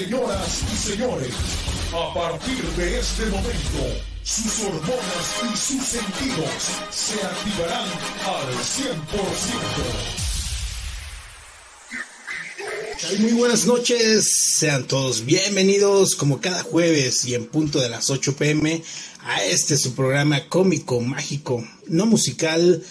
Señoras y señores, a partir de este momento, sus hormonas y sus sentidos se activarán al 100%. Muy buenas noches, sean todos bienvenidos como cada jueves y en punto de las 8 pm a este su programa cómico, mágico, no musical,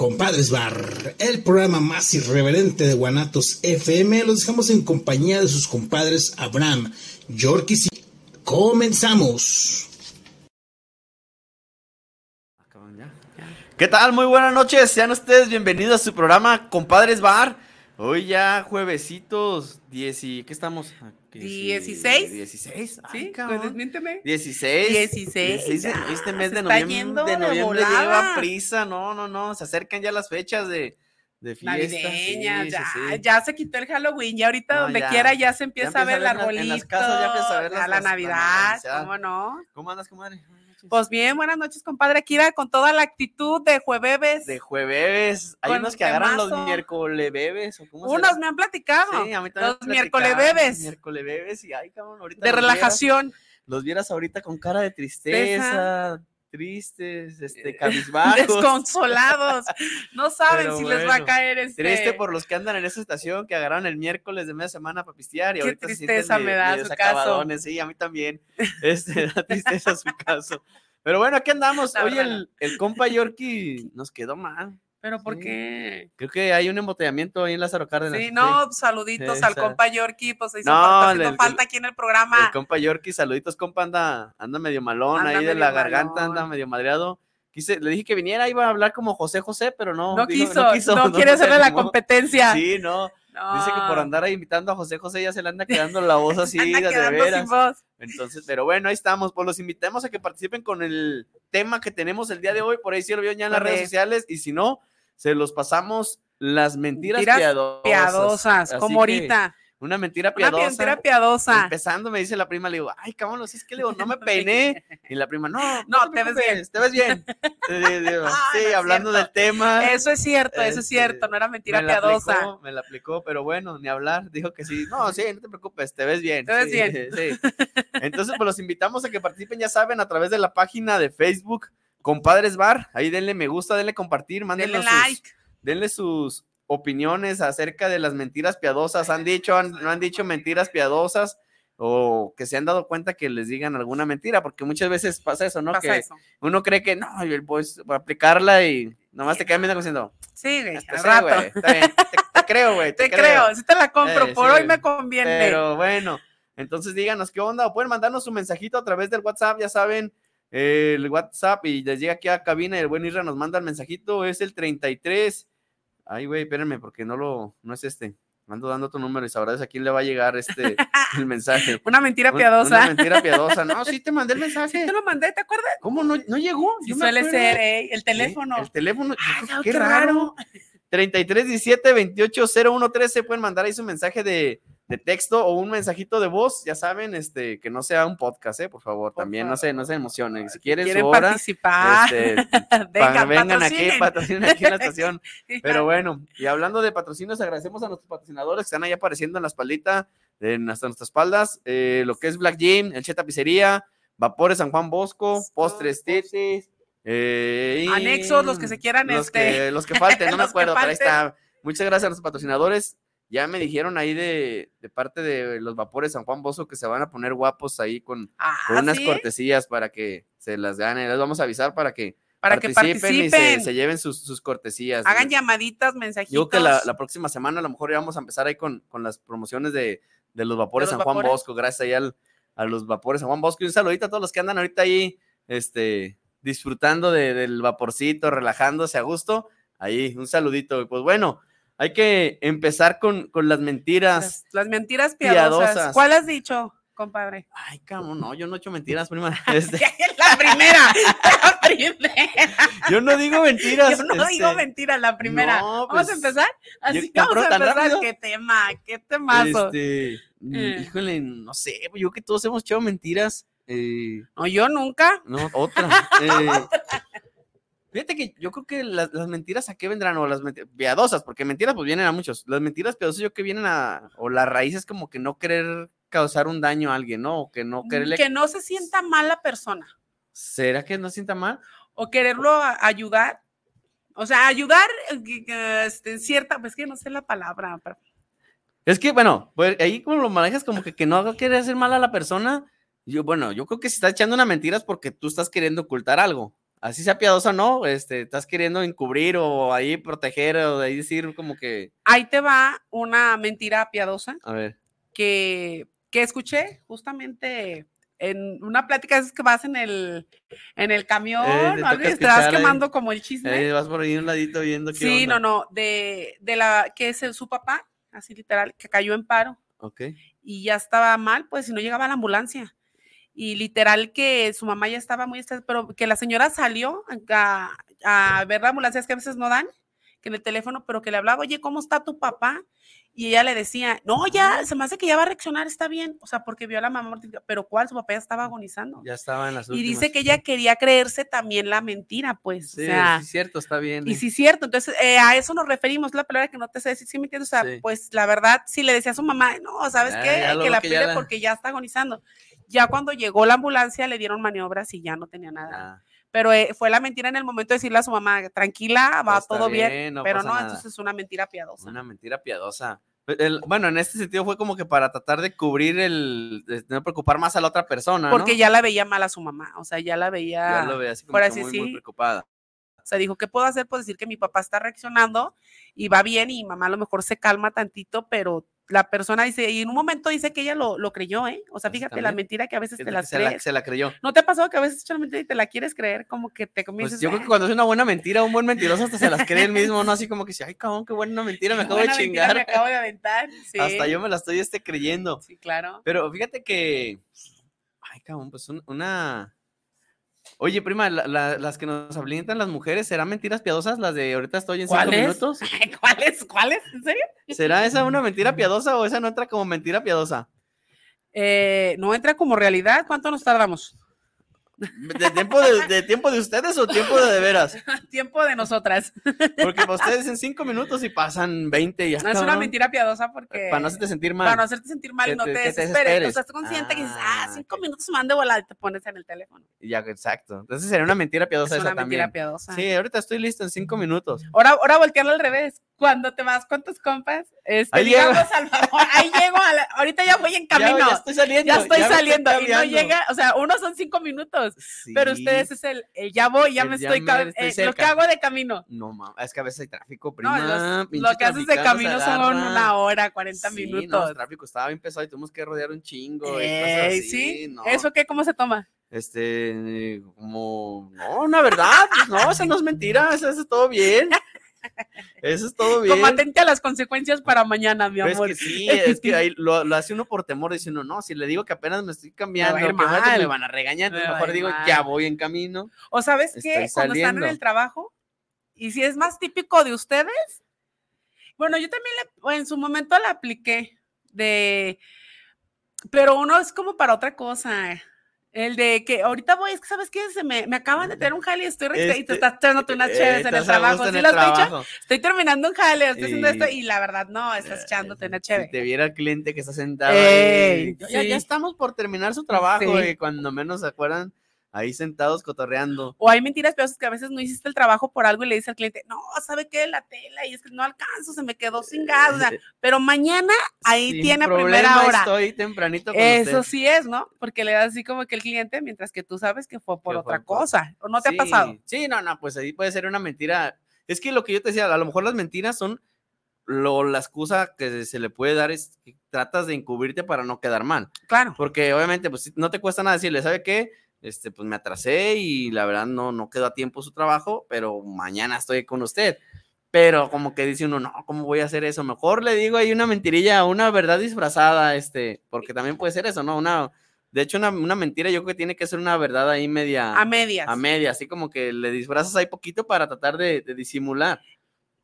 Compadres Bar, el programa más irreverente de Guanatos FM. Los dejamos en compañía de sus compadres Abraham, Yorkis y comenzamos. ¿Qué tal? Muy buenas noches. Sean ustedes bienvenidos a su programa Compadres Bar. Hoy ya juevesitos, 10 y... ¿Qué estamos? ¿16? 16. Sí, Ay, cabrón. pues desmiénteme. 16. 16, de- ya, este mes de noviembre, yendo de de noviembre volada. lleva prisa. No, no, no. Se acercan ya las fechas de, de. Navideña, sí, ya, sí, sí. ya se quitó el Halloween, ya ahorita No, donde ya. quiera ya se Ya empieza a ver el empieza a ver en las arbolito, casas, ya empieza a ver ya las- la la Navidad, Navidad. ¿cómo no? ¿Cómo andas, comadre? Pues bien, buenas noches, compadre Kira, con toda la actitud de jueves. de jueves. Hay unos que agarran los miércoles bebes. ¿o cómo se Unos me han platicado Sí, a mí también los miércoles bebes. Miércoles bebes y ay, cabrón, ahorita de vieras- relajación. los vieras ahorita con cara de tristeza, tristes, este, Eh, cabizbajos. Desconsolados. No saben Pero si les va a caer este. Triste por los que andan en esa estación que agarraron el miércoles de media semana para pistear y Qué ahorita se sienten tristeza me da medio su caso. Sí, a mí también. Este, da tristeza su caso. Pero bueno, aquí andamos. Verdad. el, el compa Yorkie nos quedó mal. Pero ¿por Sí. qué? Creo que hay un embotellamiento ahí en Lázaro Cárdenas. Sí, no, saluditos Sí, al compa Yorkie, pues hizo No, falta, el- falta aquí en el programa. El compa Yorkie, saluditos, compa, anda, anda medio malón Anda ahí de la garganta, anda medio madreado. Quise, le dije que viniera, iba a hablar como José José, pero no. no, dijo- quiso, no, quiere se hacerle la competencia. Sí, no. No. Dice que por andar ahí imitando a José José ya se le anda quedando la voz así, Anda de veras. sin voz. Entonces, pero bueno, ahí estamos. Pues los invitamos a que participen con el tema que tenemos el día de hoy. Por ahí sí lo vio ya en las redes sociales. Y si no, se los pasamos las mentiras, Mentiras piadosas. Como que ahorita. Una mentira Una piadosa. mentira piadosa. Empezando, me dice la prima, le digo, ay, cabrón, si es que le digo, no me peiné. Y la prima, no, No, te, te ves preocupes, Te ves bien. Digo, Ah, sí, no es hablando del tema. Eso es cierto, eso es Este, cierto, no era mentira me piadosa. aplicó, me la aplicó, pero bueno, ni hablar. Dijo que sí. No, sí, no te preocupes, te ves bien. Te ves sí, bien. Sí. Entonces, pues los invitamos a que participen, ya saben, a través de la página de Facebook, Compadres Bar. Ahí denle me gusta, denle compartir, mándenle Denle sus, like. denle sus opiniones acerca de las mentiras piadosas. ¿Han dicho, han- no han dicho mentiras piadosas? O que se han dado cuenta que les digan alguna mentira, porque muchas veces pasa eso, ¿no? Pasa que eso. uno cree que no, y pues voy a aplicarla y nomás te quedan viendo diciendo, Sí, güey, "Este, al sí, rato. güey, está bien, te, te creo, güey, Te creo, si te la compro, Eh, por sí, hoy me conviene. Pero bueno, entonces díganos qué onda, o pueden mandarnos un mensajito a través del WhatsApp, ya saben, el WhatsApp y les llega aquí a cabina y el buen Isra nos manda el mensajito, es el 33. Ay, güey, espérenme, porque no lo, no es este. Ando dando tu número y sabrás a quién le va a llegar este el mensaje. Una mentira piadosa. Una mentira piadosa. No, sí te mandé el Sí, mensaje. te lo mandé, ¿te acuerdas? ¿Cómo no, no llegó? Sí, suele acuerdo. ser, ¿eh? El Sí, teléfono. El teléfono. Ay, qué qué raro. 33 17 28 01 13 pueden mandar ahí su mensaje de, de texto o un mensajito de voz, ya saben, este, que no sea un podcast, eh, por favor, Por también no se, no se emocionen. Si quieren, Quieren hora, participar. este, Vengan, vengan aquí, patrocinen. aquí en la estación. Pero bueno, y hablando de patrocinios, agradecemos a nuestros patrocinadores que están ahí apareciendo en la espaldita, en hasta nuestras espaldas, eh, lo que es Black Gym, El Cheta Pizzería, Vapores San Juan Bosco, Postres Titis, eh, Anexos, los que se quieran, los este, que, los que falten, no me acuerdo, pero ahí está. Muchas gracias a nuestros patrocinadores. Ya me dijeron ahí de, de parte de los Vapores San Juan Bosco que se van a poner guapos ahí con, Ah, con unas ¿sí? cortesías para que se las ganen. Les vamos a avisar para que Para que participen, y participen. se, se lleven sus, sus cortesías. Hagan llamaditas, mensajitos. Yo que la, la próxima semana a lo mejor ya vamos a empezar ahí con, con las promociones de, de los vapores los San Juan. Bosco, gracias ahí al- a los vapores San Juan Bosco. Y un saludito a todos los que andan ahorita ahí, este, disfrutando de- del vaporcito, relajándose a gusto. Ahí, un saludito. Pues bueno, hay que empezar con, con las mentiras. las, las mentiras piadosas. Piadosas. ¿Cuál has dicho, compadre? Ay, cabrón, no, yo no he hecho mentiras, prima. Este, la primera, la primera. yo no digo mentiras. Yo no digo este, mentiras, la primera. no, Vamos a pues, empezar. Así tan vamos a empezar. rápido. Qué tema, qué temazo. Este, mm, Eh. híjole, no sé, yo que todos hemos echado mentiras. eh, No, yo nunca. no, otra. eh, fíjate que yo creo que las, las mentiras a qué vendrán, o las piadosas, porque mentiras pues vienen a muchos. Las mentiras piadosas yo que vienen a, o la raíz es como que no querer causar un daño a alguien, ¿no? O que no quererle. Que no se sienta mal la persona. ¿Será que no sienta mal? O quererlo a- ayudar. O sea, ayudar eh, que- que, este, en cierta, pues que no sé la palabra. pero- Es que, bueno, pues ahí como lo manejas como que, que no haga querer hacer mal a la persona. Yo, bueno, yo creo que si estás echando una mentira es porque tú estás queriendo ocultar algo. Así sea piadosa o no, este, estás queriendo encubrir o ahí proteger o de ahí decir como que, Ahí te va una mentira piadosa a ver, que, que escuché justamente en una plática esas que vas en el, en el camión, Eh, o algo, y te vas ahí. quemando como el chisme. vas por ahí un ladito viendo qué sí, onda. no, no, de, de la que es el- su papá, así literal, que cayó en paro Ok, y ya estaba mal, pues si no llegaba la ambulancia. Y literal que su mamá ya estaba muy estresada, pero que la señora salió a, a ver la ambulancia, es que a veces no dan, que en el teléfono, pero que le hablaba, oye, ¿cómo está tu papá? Y ella le decía, no, ya, se me hace que ya va a reaccionar, está bien. O sea, porque vio a la mamá, mortificada, pero ¿cuál? Su papá ya estaba agonizando. ya estaba en las y últimas. dice que ella quería creerse también la mentira, pues. Sí, o sea, sí, cierto, está bien. y eh. sí, es cierto. Entonces, eh, a eso nos referimos, la palabra que no te sé decir, ¿sí me entiendes? O sea, Sí. pues la verdad, si le decía a su mamá, no, ¿sabes Ya, qué? ya que la pide porque ya está agonizando. Ya cuando llegó la ambulancia le dieron maniobras y ya no tenía nada. Ah, Pero eh, fue la mentira en el momento de decirle a su mamá, tranquila, va todo bien, bien, no pero no, nada. entonces es una mentira piadosa. una mentira piadosa. El- bueno, en este sentido fue como que para tratar de cubrir el, de no preocupar más a la otra persona, Porque ¿no? ya la veía mal a su mamá, o sea, ya la veía, Ya lo ve así como que así, muy, muy sí. preocupada. o sea, dijo, ¿qué puedo hacer? Pues decir que mi papá está reaccionando y va bien y mamá a lo mejor se calma tantito, pero la persona dice, y en un momento dice que ella lo, lo creyó, ¿eh? O sea, fíjate, la mentira que a veces Que- te las se, la, crees. se la creyó. ¿No te ha pasado que a veces echas la mentira y te la quieres creer? Como que te comienzas Pues yo creo que cuando es una buena mentira, un buen mentiroso hasta se las cree el mismo, ¿no? Así como que dice, ay, cabrón, qué buena mentira, me acabo de chingar. Me acabo de aventar. Sí. Hasta yo me la estoy este, creyendo. Sí, claro. Pero fíjate que, ay, cabrón, pues un- una... Oye, prima, la- la- las que nos habilitan las mujeres, ¿serán mentiras piadosas las de ahorita estoy en cinco minutos? ¿Cuáles? ¿Cuáles? ¿En serio? ¿Será esa una mentira piadosa o esa no entra como mentira piadosa? Eh, no entra como realidad. ¿Cuánto nos tardamos? ¿De tiempo de, de tiempo de ustedes o tiempo de de veras? Tiempo de nosotras. Porque para ustedes en cinco minutos y pasan 20 y ya No es una mentira piadosa porque. Para no hacerte sentir mal. Para no hacerte sentir mal y no te- te, desesperes. desesperes. O sea, estás consciente que dices, ah, Ah, cinco minutos me de volada y te pones en el teléfono. Ya, exacto. Entonces sería una mentira piadosa es una esa mentira también. piadosa. Sí, ahorita estoy listo en cinco minutos. Ahora, ahora voltearlo al revés. Cuando te vas con tus compas, este, Ahí digamos, llego. Salvador, ahí llego, a la- ahorita ya voy en camino. Ya, estoy saliendo. estoy ya me saliendo y no llega, o sea, uno son cinco minutos, pero Sí. ustedes es el, el ya voy, ya El me ya estoy, me estoy eh, lo que hago de camino. No, mamá, es que a veces hay tráfico, No, prima. los- pinche lo que haces de camino son una hora, 40 Sí, no, minutos. el tráfico estaba bien pesado y tuvimos que rodear un chingo. y cosas Ey, así, sí, no. ¿eso qué? ¿Cómo se toma? Este, como, no, una verdad, pues no, eso no es mentira, eso, eso es todo bien. Eso es todo bien. Como atente a las consecuencias para mañana, mi Pero amor. Es que sí, es que ahí lo, lo hace uno por temor, dice uno, no, si le digo que apenas me estoy cambiando, me van a regañar, entonces Me va mejor digo, mal. ya voy en camino. O sabes qué, cuando están en el trabajo, y si es más típico de ustedes, bueno, yo también le- en su momento la apliqué de, pero uno es como para otra cosa. El de que ahorita voy, es que sabes qué, se me, me acaban de tener un jale y estoy re- y te Este, estás echándote unas Eh, chéves en el trabajo. en ¿Sí el lo has dicho? Estoy terminando un jale, estoy haciendo esto Y- la verdad no, estás echándote una Si chévere. te viera el cliente que está sentado Ey, ahí, ya, ya estamos por terminar su trabajo Sí. y cuando menos se acuerdan, ahí sentados cotorreando. O hay mentiras peores que a veces no hiciste el trabajo por algo y le dices al cliente, no, ¿sabe qué? La tela y es que no alcanzo, se me quedó sin gas. o sea, Eh, pero mañana ahí sin tiene a primera hora. Estoy tempranito con Eso usted. sí es, ¿no? Porque le das así como que el cliente, mientras que tú sabes que fue por Que fue otra por- cosa. ¿O no te Sí, ha pasado? Sí, no, no, pues ahí puede ser una mentira. Es que lo que yo te decía, a lo mejor las mentiras son lo, la excusa que se le puede dar es que tratas de encubrirte para no quedar mal. Claro. Porque obviamente, pues no te cuesta nada decirle, ¿sabe qué? Este, pues me atrasé y la verdad no, no quedó a tiempo su trabajo, pero mañana estoy con usted. Pero como que dice uno, no, ¿cómo voy a hacer eso? Mejor le digo ahí una mentirilla, una verdad disfrazada, este, porque también puede ser eso, ¿no? Una, de hecho, una, una mentira yo creo que tiene que ser una verdad ahí media A medias. a media, así como que le disfrazas ahí poquito para tratar de, de disimular.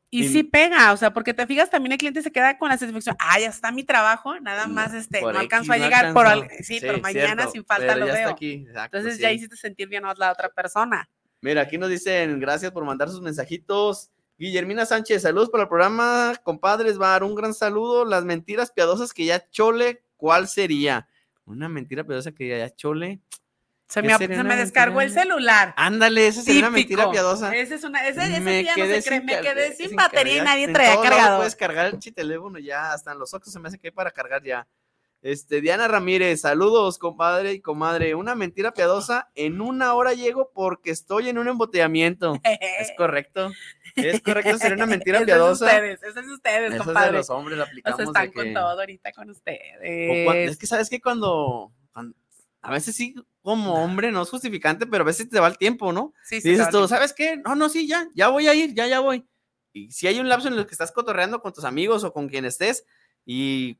Y y- sí pega, o sea, porque te fijas, también el cliente se queda con la satisfacción, ah, ya está mi trabajo, nada más este, no alcanzo a llegar por al- alcanzó. sí, pero mañana cierto, sin falta lo veo. aquí, exacto, Entonces sí. ya hiciste sentir bien a la otra persona. Mira, aquí nos dicen, gracias por mandar sus mensajitos. Guillermina Sánchez, saludos para el programa, compadres, Bar, un gran saludo. Las mentiras piadosas que ya Chole ¿cuál sería? Una mentira piadosa que ya chole. Se ¿Qué me, se me descargó el mentira? celular. Ándale, esa sería una mentira piadosa. Ese es una, ese, ese Me sí ya no quedé se cree. Me quedé sin, sin batería y cargar. nadie En traía cargador. Puedes cargar el teléfono ya, hasta en los ojos se me hace que hay para cargar ya. Este, Diana Ramírez, saludos, compadre y comadre. Una mentira piadosa, en una hora llego porque estoy en un embotellamiento. Es correcto. Es correcto, sería una mentira piadosa. Es ustedes, es ustedes, Eso es de compadre. los hombres, la Nos aplicamos. están de con que- todo ahorita con ustedes. es que sabes que cuando, cuando- a veces sí, como hombre, no es justificante, pero a veces te va el tiempo, ¿no? Sí, Y dices tú, ¿sabes qué? No, no, sí, ya, ya voy a ir, ya, ya voy. Y si hay un lapso en el que estás cotorreando con tus amigos o con quien estés y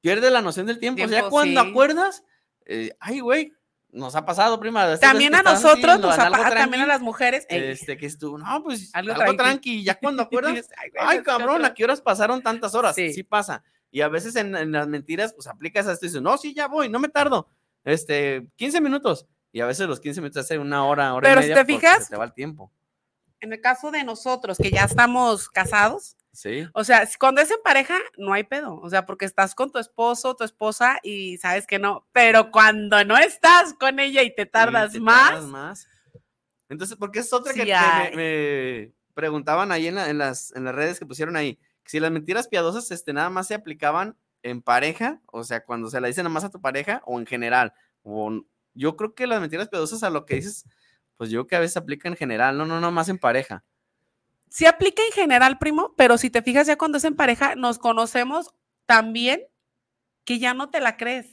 pierde la noción del tiempo, o sea, Tiempo, cuando sí. acuerdas, eh, ay, güey, nos ha pasado, prima. veces También a así nosotros, nos ha algo pa- también a las mujeres. ey, Este, que es tú, no, pues Algo algo, tranqui. tranqui, ya cuando acuerdas, Ay, güey, cabrón, ¿a qué horas pasaron tantas horas? Sí. Sí, pasa. Y a veces en, en las mentiras, pues aplicas esto y dices, no, sí, ya voy, no me tardo. Este, 15 minutos. Y a veces los 15 minutos hace una hora, hora Pero y si media. te fijas- se te va el tiempo. En el caso de nosotros, que ya estamos casados, Sí. o sea, cuando es en pareja, no hay pedo. O sea, porque estás con tu esposo, tu esposa y sabes que no. Pero cuando no estás con ella y te tardas te más, tardas más. Entonces, porque es otra Sí que, me, me preguntaban ahí en, la- en las, en las redes que pusieron ahí, que si las mentiras piadosas este, nada más se aplicaban en pareja, o sea, cuando se la dicen nada más a tu pareja o en general. O, yo creo que las mentiras piadosas a lo que dices, pues yo creo que a veces aplica en general, no, no, no más en pareja. sí aplica en general, primo, pero si te fijas ya cuando es en pareja, nos conocemos tan bien que ya no te la crees.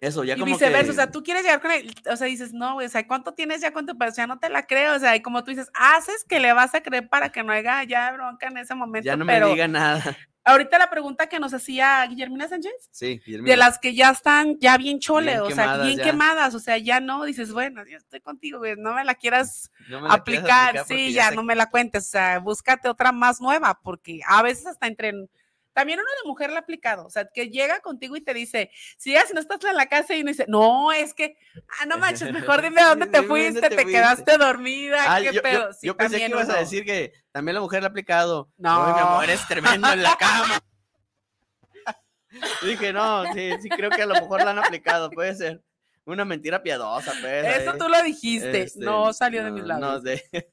Eso, ya y como viceversa, que... o sea, tú quieres llegar con él, o sea, dices, no, güey, o sea, ¿cuánto tienes ya con tu pareja? Ya no te la creo, o sea, y como tú dices, haces que le vas a creer para que no haya ya bronca en ese momento, ya no pero me diga nada. ahorita la pregunta que nos hacía Guillermina Sánchez, Sí, de Guillermina. las que ya están ya bien chole, Bien o sea, bien ya. quemadas, o sea, ya no, dices, bueno, yo estoy contigo, güey, no me la quieras No me la quieras aplicar, sí, ya no me la cuentes, o sea, búscate otra más nueva, porque a veces hasta entre... También uno de mujer la ha aplicado, o sea, que llega contigo y te dice, si ya si no estás en la casa y uno dice, no, es que, ah, no manches, mejor dime dónde te dónde fuiste, te te, fuiste". quedaste dormida, Ah, qué yo, yo- pedo. Sí, yo pensé que ibas a decir que también la mujer le ha aplicado. No. "Uy, mi amor, eres tremendo en la cama. Dije, no, sí, sí, creo que a lo mejor la han aplicado, puede ser. Una mentira piadosa, pues. Eso tú lo dijiste, Este, no salió de mis no, labios. No sé.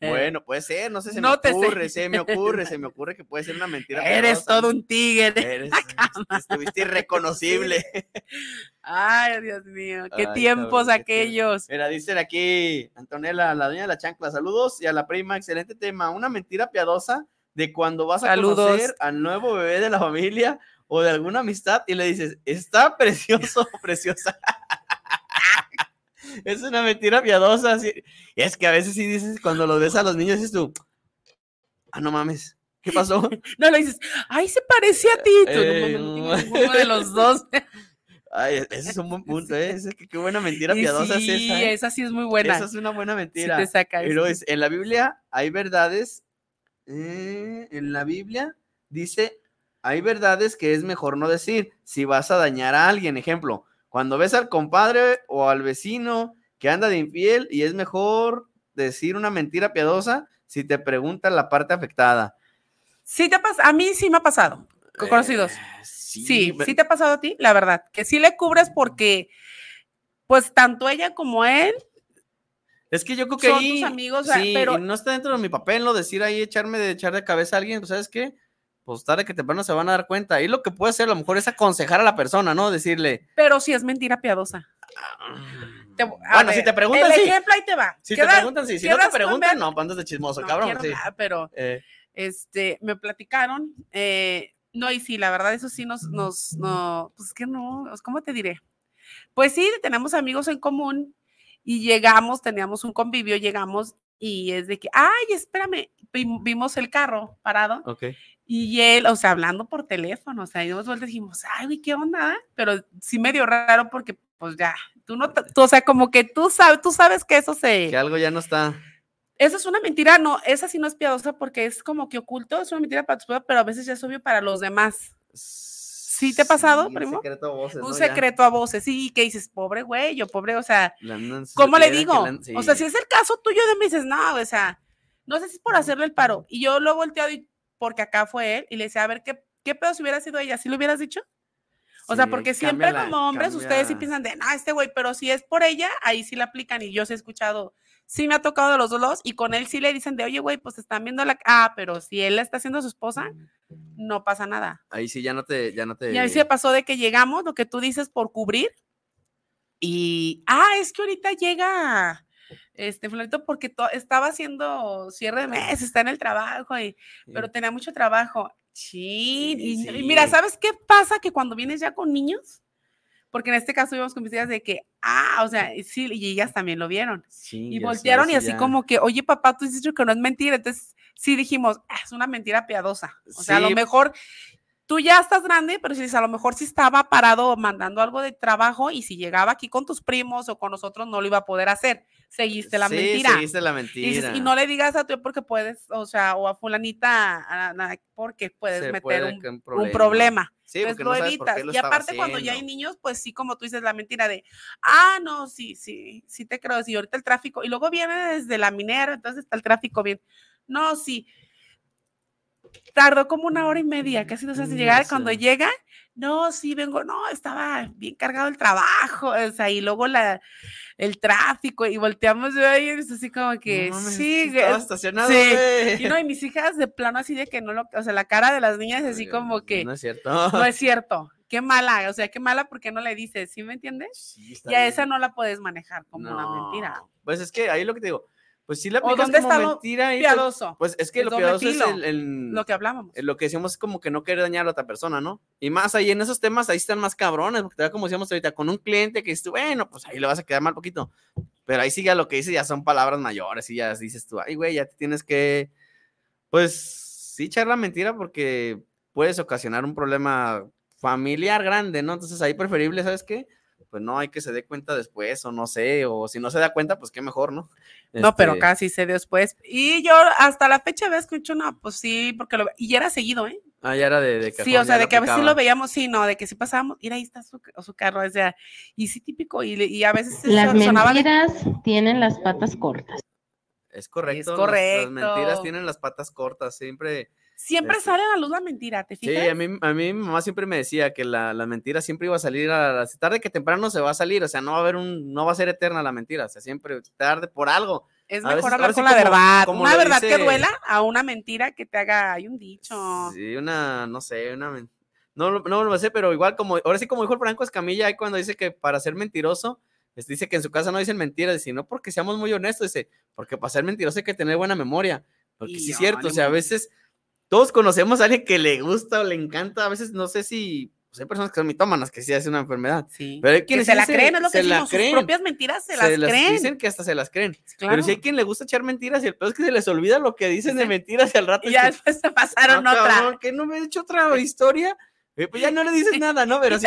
Eh, Bueno, puede ser, no sé, se no me sé. ocurre, se me ocurre, se me ocurre que puede ser una mentira Eres todo un tigre. Eres, estuviste irreconocible. Ay, Dios mío, qué Ay, tiempos cabrón, qué aquellos. Mira, dicen aquí, Antonella, la dueña de la chancla, saludos y a la prima, excelente tema. Una mentira piadosa de cuando vas a Saludos. conocer al nuevo bebé de la familia o de alguna amistad y le dices, está precioso preciosa. Es una mentira piadosa. sí. Y es que a veces sí dices, cuando lo ves a los niños, dices tú, ah, no mames, ¿qué pasó? No le dices, ay, se parece a ti. Tú, no mames, no no. tengo ninguno de los dos. Ay, ese es un buen punto, ¿eh? Ese- qué, buena mentira Y piadosa sí, es esa. ¿eh? esa sí es muy buena. Esa es una buena Sí mentira. te saca Pero es, en la Biblia hay verdades. eh, en la Biblia dice, hay verdades que es mejor no decir si vas a dañar a alguien. Ejemplo, cuando ves al compadre o al vecino que anda de infiel y es mejor decir una mentira piadosa si te preguntan la parte afectada. Sí te pasa, a mí sí me ha pasado, con conocidos. Eh, sí, Sí, te ha pasado a ti, la verdad, que sí le cubres porque, pues, tanto ella como él, Es que yo creo que son ahí, tus amigos, o sea, sí, pero- no está dentro de mi papel, ¿no? Decir ahí, echarme de echar de cabeza a alguien, pues, ¿sabes qué? Pues tarde que temprano se van a dar cuenta. Y lo que puede hacer a lo mejor es aconsejar a la persona, ¿no? Decirle, pero sí es mentira piadosa. Te- a bueno, si te preguntan, el sí. ejemplo ahí te va. Si te preguntan, sí. Si no te preguntan, no, pues, andas de chismoso, no cabrón. quiero sí. nada, pero Eh, este, me platicaron, eh, no, y sí, la verdad, eso sí nos, nos, no, pues que no, ¿cómo te diré? Pues sí, tenemos amigos en común y llegamos, teníamos un convivio, llegamos y es de que, ay, espérame, vi- vimos el carro parado ok. Y él, o sea, hablando por teléfono, o sea, y nos vuelta y dijimos, ay, güey, ¿qué onda? Pero sí medio raro porque, pues ya, tú no, tú, o sea, como que tú sabes, tú sabes que eso se... Que algo ya no está. Esa es una mentira, no, esa sí no es piadosa porque es como que oculto, es una mentira para tu esposa, pero a veces ya es obvio para los demás. ¿Sí te ha pasado, un primo? secreto a voces, Un secreto a voces, sí, que dices, pobre güey, yo pobre, o sea, ¿cómo le digo? O sea, sí. si es el caso tuyo de mí, dices, no, o sea, no sé si es por hacerle el paro. Y yo lo he volteado y, porque acá fue él y le decía, a ver, ¿qué, qué pedo si hubiera sido ella? ¿Sí lo hubieras dicho? O sea, Sí, porque ahí siempre la- como hombres ustedes sí piensan de, no, este güey, pero si es por ella, ahí sí la aplican y yo sí he escuchado, sí me ha tocado de los dos y con él sí le dicen de, oye, güey, pues están viendo la... Ah, pero si él la está haciendo a su esposa, no pasa nada. Ahí sí ya no te, ya no te. Y a mí sí pasó de que llegamos, lo que tú dices, por cubrir. Y, ah, es que ahorita llega, este, fulanito, porque estaba haciendo cierre de mes, está en el trabajo, y, pero tenía mucho trabajo. Chin, y, Sí, y mira. ¿sabes qué pasa? Que cuando vienes ya con niños, porque en este caso íbamos con mis hijas de que, ah, o sea, sí, y ellas también lo vieron. Sí, Y voltearon sabes, y sí, así ya. como que, oye, papá, tú dices que no es mentira. Entonces, sí dijimos, "Ah, es una mentira piadosa. O sea, a lo mejor tú ya estás grande, pero si dices, a lo mejor sí estaba parado mandando algo de trabajo y si llegaba aquí con tus primos o con nosotros no lo iba a poder hacer. Seguiste la Sí, mentira. seguiste la Y, dices, mentira. y no le digas a tu porque puedes, o sea, o a fulanita, a- a- porque puedes Se meter puede un, que un problema. Sí, Entonces porque lo no evitas. lo y aparte, cuando ya hay niños, pues sí, como tú dices, la mentira de, ah, no, sí, sí, sí te creo, sí, ahorita el tráfico, y luego viene desde la minera, entonces está el tráfico bien. No, sí. Tardó como una hora y media, casi dos horas en Mm, llegar. ya Cuando llega, no, sí, vengo, no, estaba bien cargado el trabajo, o sea, y luego la, el tráfico, y volteamos yo ahí, es así como que, No sí, sí estaba estacionado, sí. y no, y mis hijas de plano así de que no lo, o sea, la cara de las niñas es así como que, No es cierto. no es cierto. Qué mala, o sea, qué mala porque no le dices, ¿sí me entiendes? Sí, Y a bien. esa no la puedes manejar como una mentira. No, Pues es que ahí lo que te digo, pues sí la aplicas dónde como está lo mentira y pues, Piadoso, pues es que el lo doble piadoso es filo, el, el- lo que hablábamos. eh, lo que decíamos es como que no querer dañar a la otra persona, ¿no? Y más ahí en esos temas, ahí están más cabrones, porque te da como decíamos ahorita, con un cliente que dices tú, bueno, pues ahí le vas a quedar mal poquito. Pero ahí sí ya lo que dices ya son palabras mayores y ya dices tú, ay, güey, ya te tienes que, pues sí echar la mentira porque puedes ocasionar un problema familiar grande, ¿no? Entonces ahí preferible, ¿sabes qué? Pues no hay que se dé cuenta después, o no sé, o si no se da cuenta, pues qué mejor, ¿no? No, pero Este, casi se dio después. Y yo hasta la fecha había escuchado, no, pues sí, porque lo y ya era seguido, ¿eh? Ah, ya era de, de Sí, cajón, o sea, de que a veces sí lo veíamos, sí, no, de que sí pasábamos, mira, ahí está su, su carro, o sea, y sí típico, y, le- y a veces se Las de- mentiras tienen las patas cortas. Es correcto. las- correcto. Las, mentiras tienen las patas cortas, siempre. Siempre Este- sale a la luz la mentira, ¿te Sí, fijas? a mí, a mí mi mamá siempre me decía que la, la mentira siempre iba a salir a tarde que temprano se va a salir, o sea, no va a haber un, no va a ser eterna la mentira, o sea, siempre tarde por algo. Es a mejor veces- hablar ahora sí con la como- verdad. como una verdad que dice- duela a una mentira que te haga, hay un dicho. Sí, una, no sé, una. men- No, lo- no lo sé, pero igual como, ahora sí como dijo el Franco Escamilla, ahí cuando dice que para ser mentiroso, es- dice que en su casa no dicen mentiras, sino porque seamos muy honestos, dice, porque para ser mentiroso hay que tener buena memoria, porque Y sí es cierto, o no sea, a veces todos conocemos a alguien que le gusta o le encanta, a veces no sé si, pues hay personas que son mitómanas, que sí es una enfermedad, Sí. pero hay que quienes se la creen, es lo que decimos, sus creen, propias mentiras se, las las creen. dicen que hasta se las creen, Claro. pero si hay quien le gusta echar mentiras y el peor es que se les olvida lo que dicen de mentiras y al rato Y es ya que, después se pasaron "Ah, otra. cabrón, que no me he hecho otra historia. Eh, pues ya no le dices nada, ¿no? Pero sí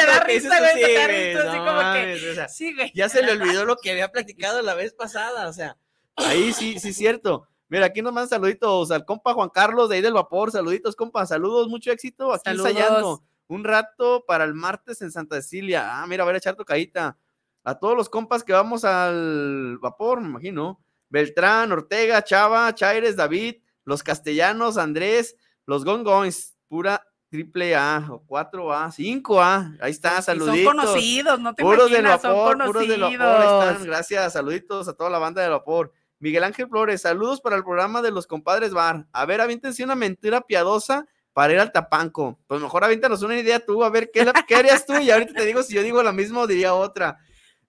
ya se le olvidó lo que había platicado la vez pasada, o sea, ahí sí, sí es cierto. Mira, aquí nos mandan saluditos al compa Juan Carlos de ahí del vapor, saluditos, compa, saludos, mucho éxito, aquí Saludos. ensayando un rato para el martes en Santa Cecilia. Ah, mira, a ver, echar tocadita. A todos los compas que vamos al vapor, me imagino. Beltrán, Ortega, Chava, Chaires, David, los castellanos, Andrés, los Gongoins, pura triple A o 4A, 5A. Ahí está, Y Son saluditos. conocidos, no te Puros del imaginas, vapor, son puros del vapor. Ahí están, gracias, saluditos a toda la banda del vapor. Miguel Ángel Flores, saludos para el programa de los compadres Bar. A ver, aviéntense una mentira piadosa para ir al Tapanco. Pues mejor aviéntanos una idea tú, a ver qué, la- qué harías tú. Y ahorita te digo, si yo digo la misma, diría otra.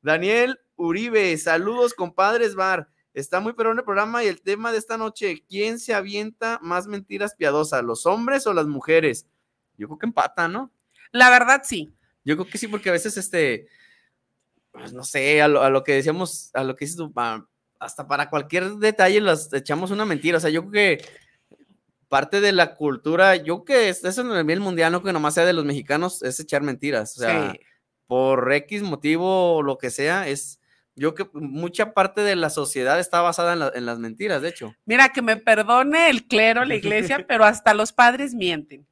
Daniel Uribe, saludos, compadres Bar. Está muy perón el programa y el tema de esta noche, ¿quién se avienta más mentiras piadosas, los hombres o las mujeres? Yo creo que empatan, ¿no? La verdad, sí. Yo creo que sí, porque a veces, este, pues no sé, a lo, a lo que decíamos, a lo que dices pa- hasta para cualquier detalle las echamos una mentira. O sea, yo creo que parte de la cultura, yo creo que es- en el nivel mundial, no que nomás sea de los mexicanos, es echar mentiras. O sea, sí. por X motivo o lo que sea, es, yo creo que mucha parte de la sociedad está basada en, la- en las mentiras, de hecho. Mira, que me perdone el clero, la iglesia, pero hasta los padres mienten.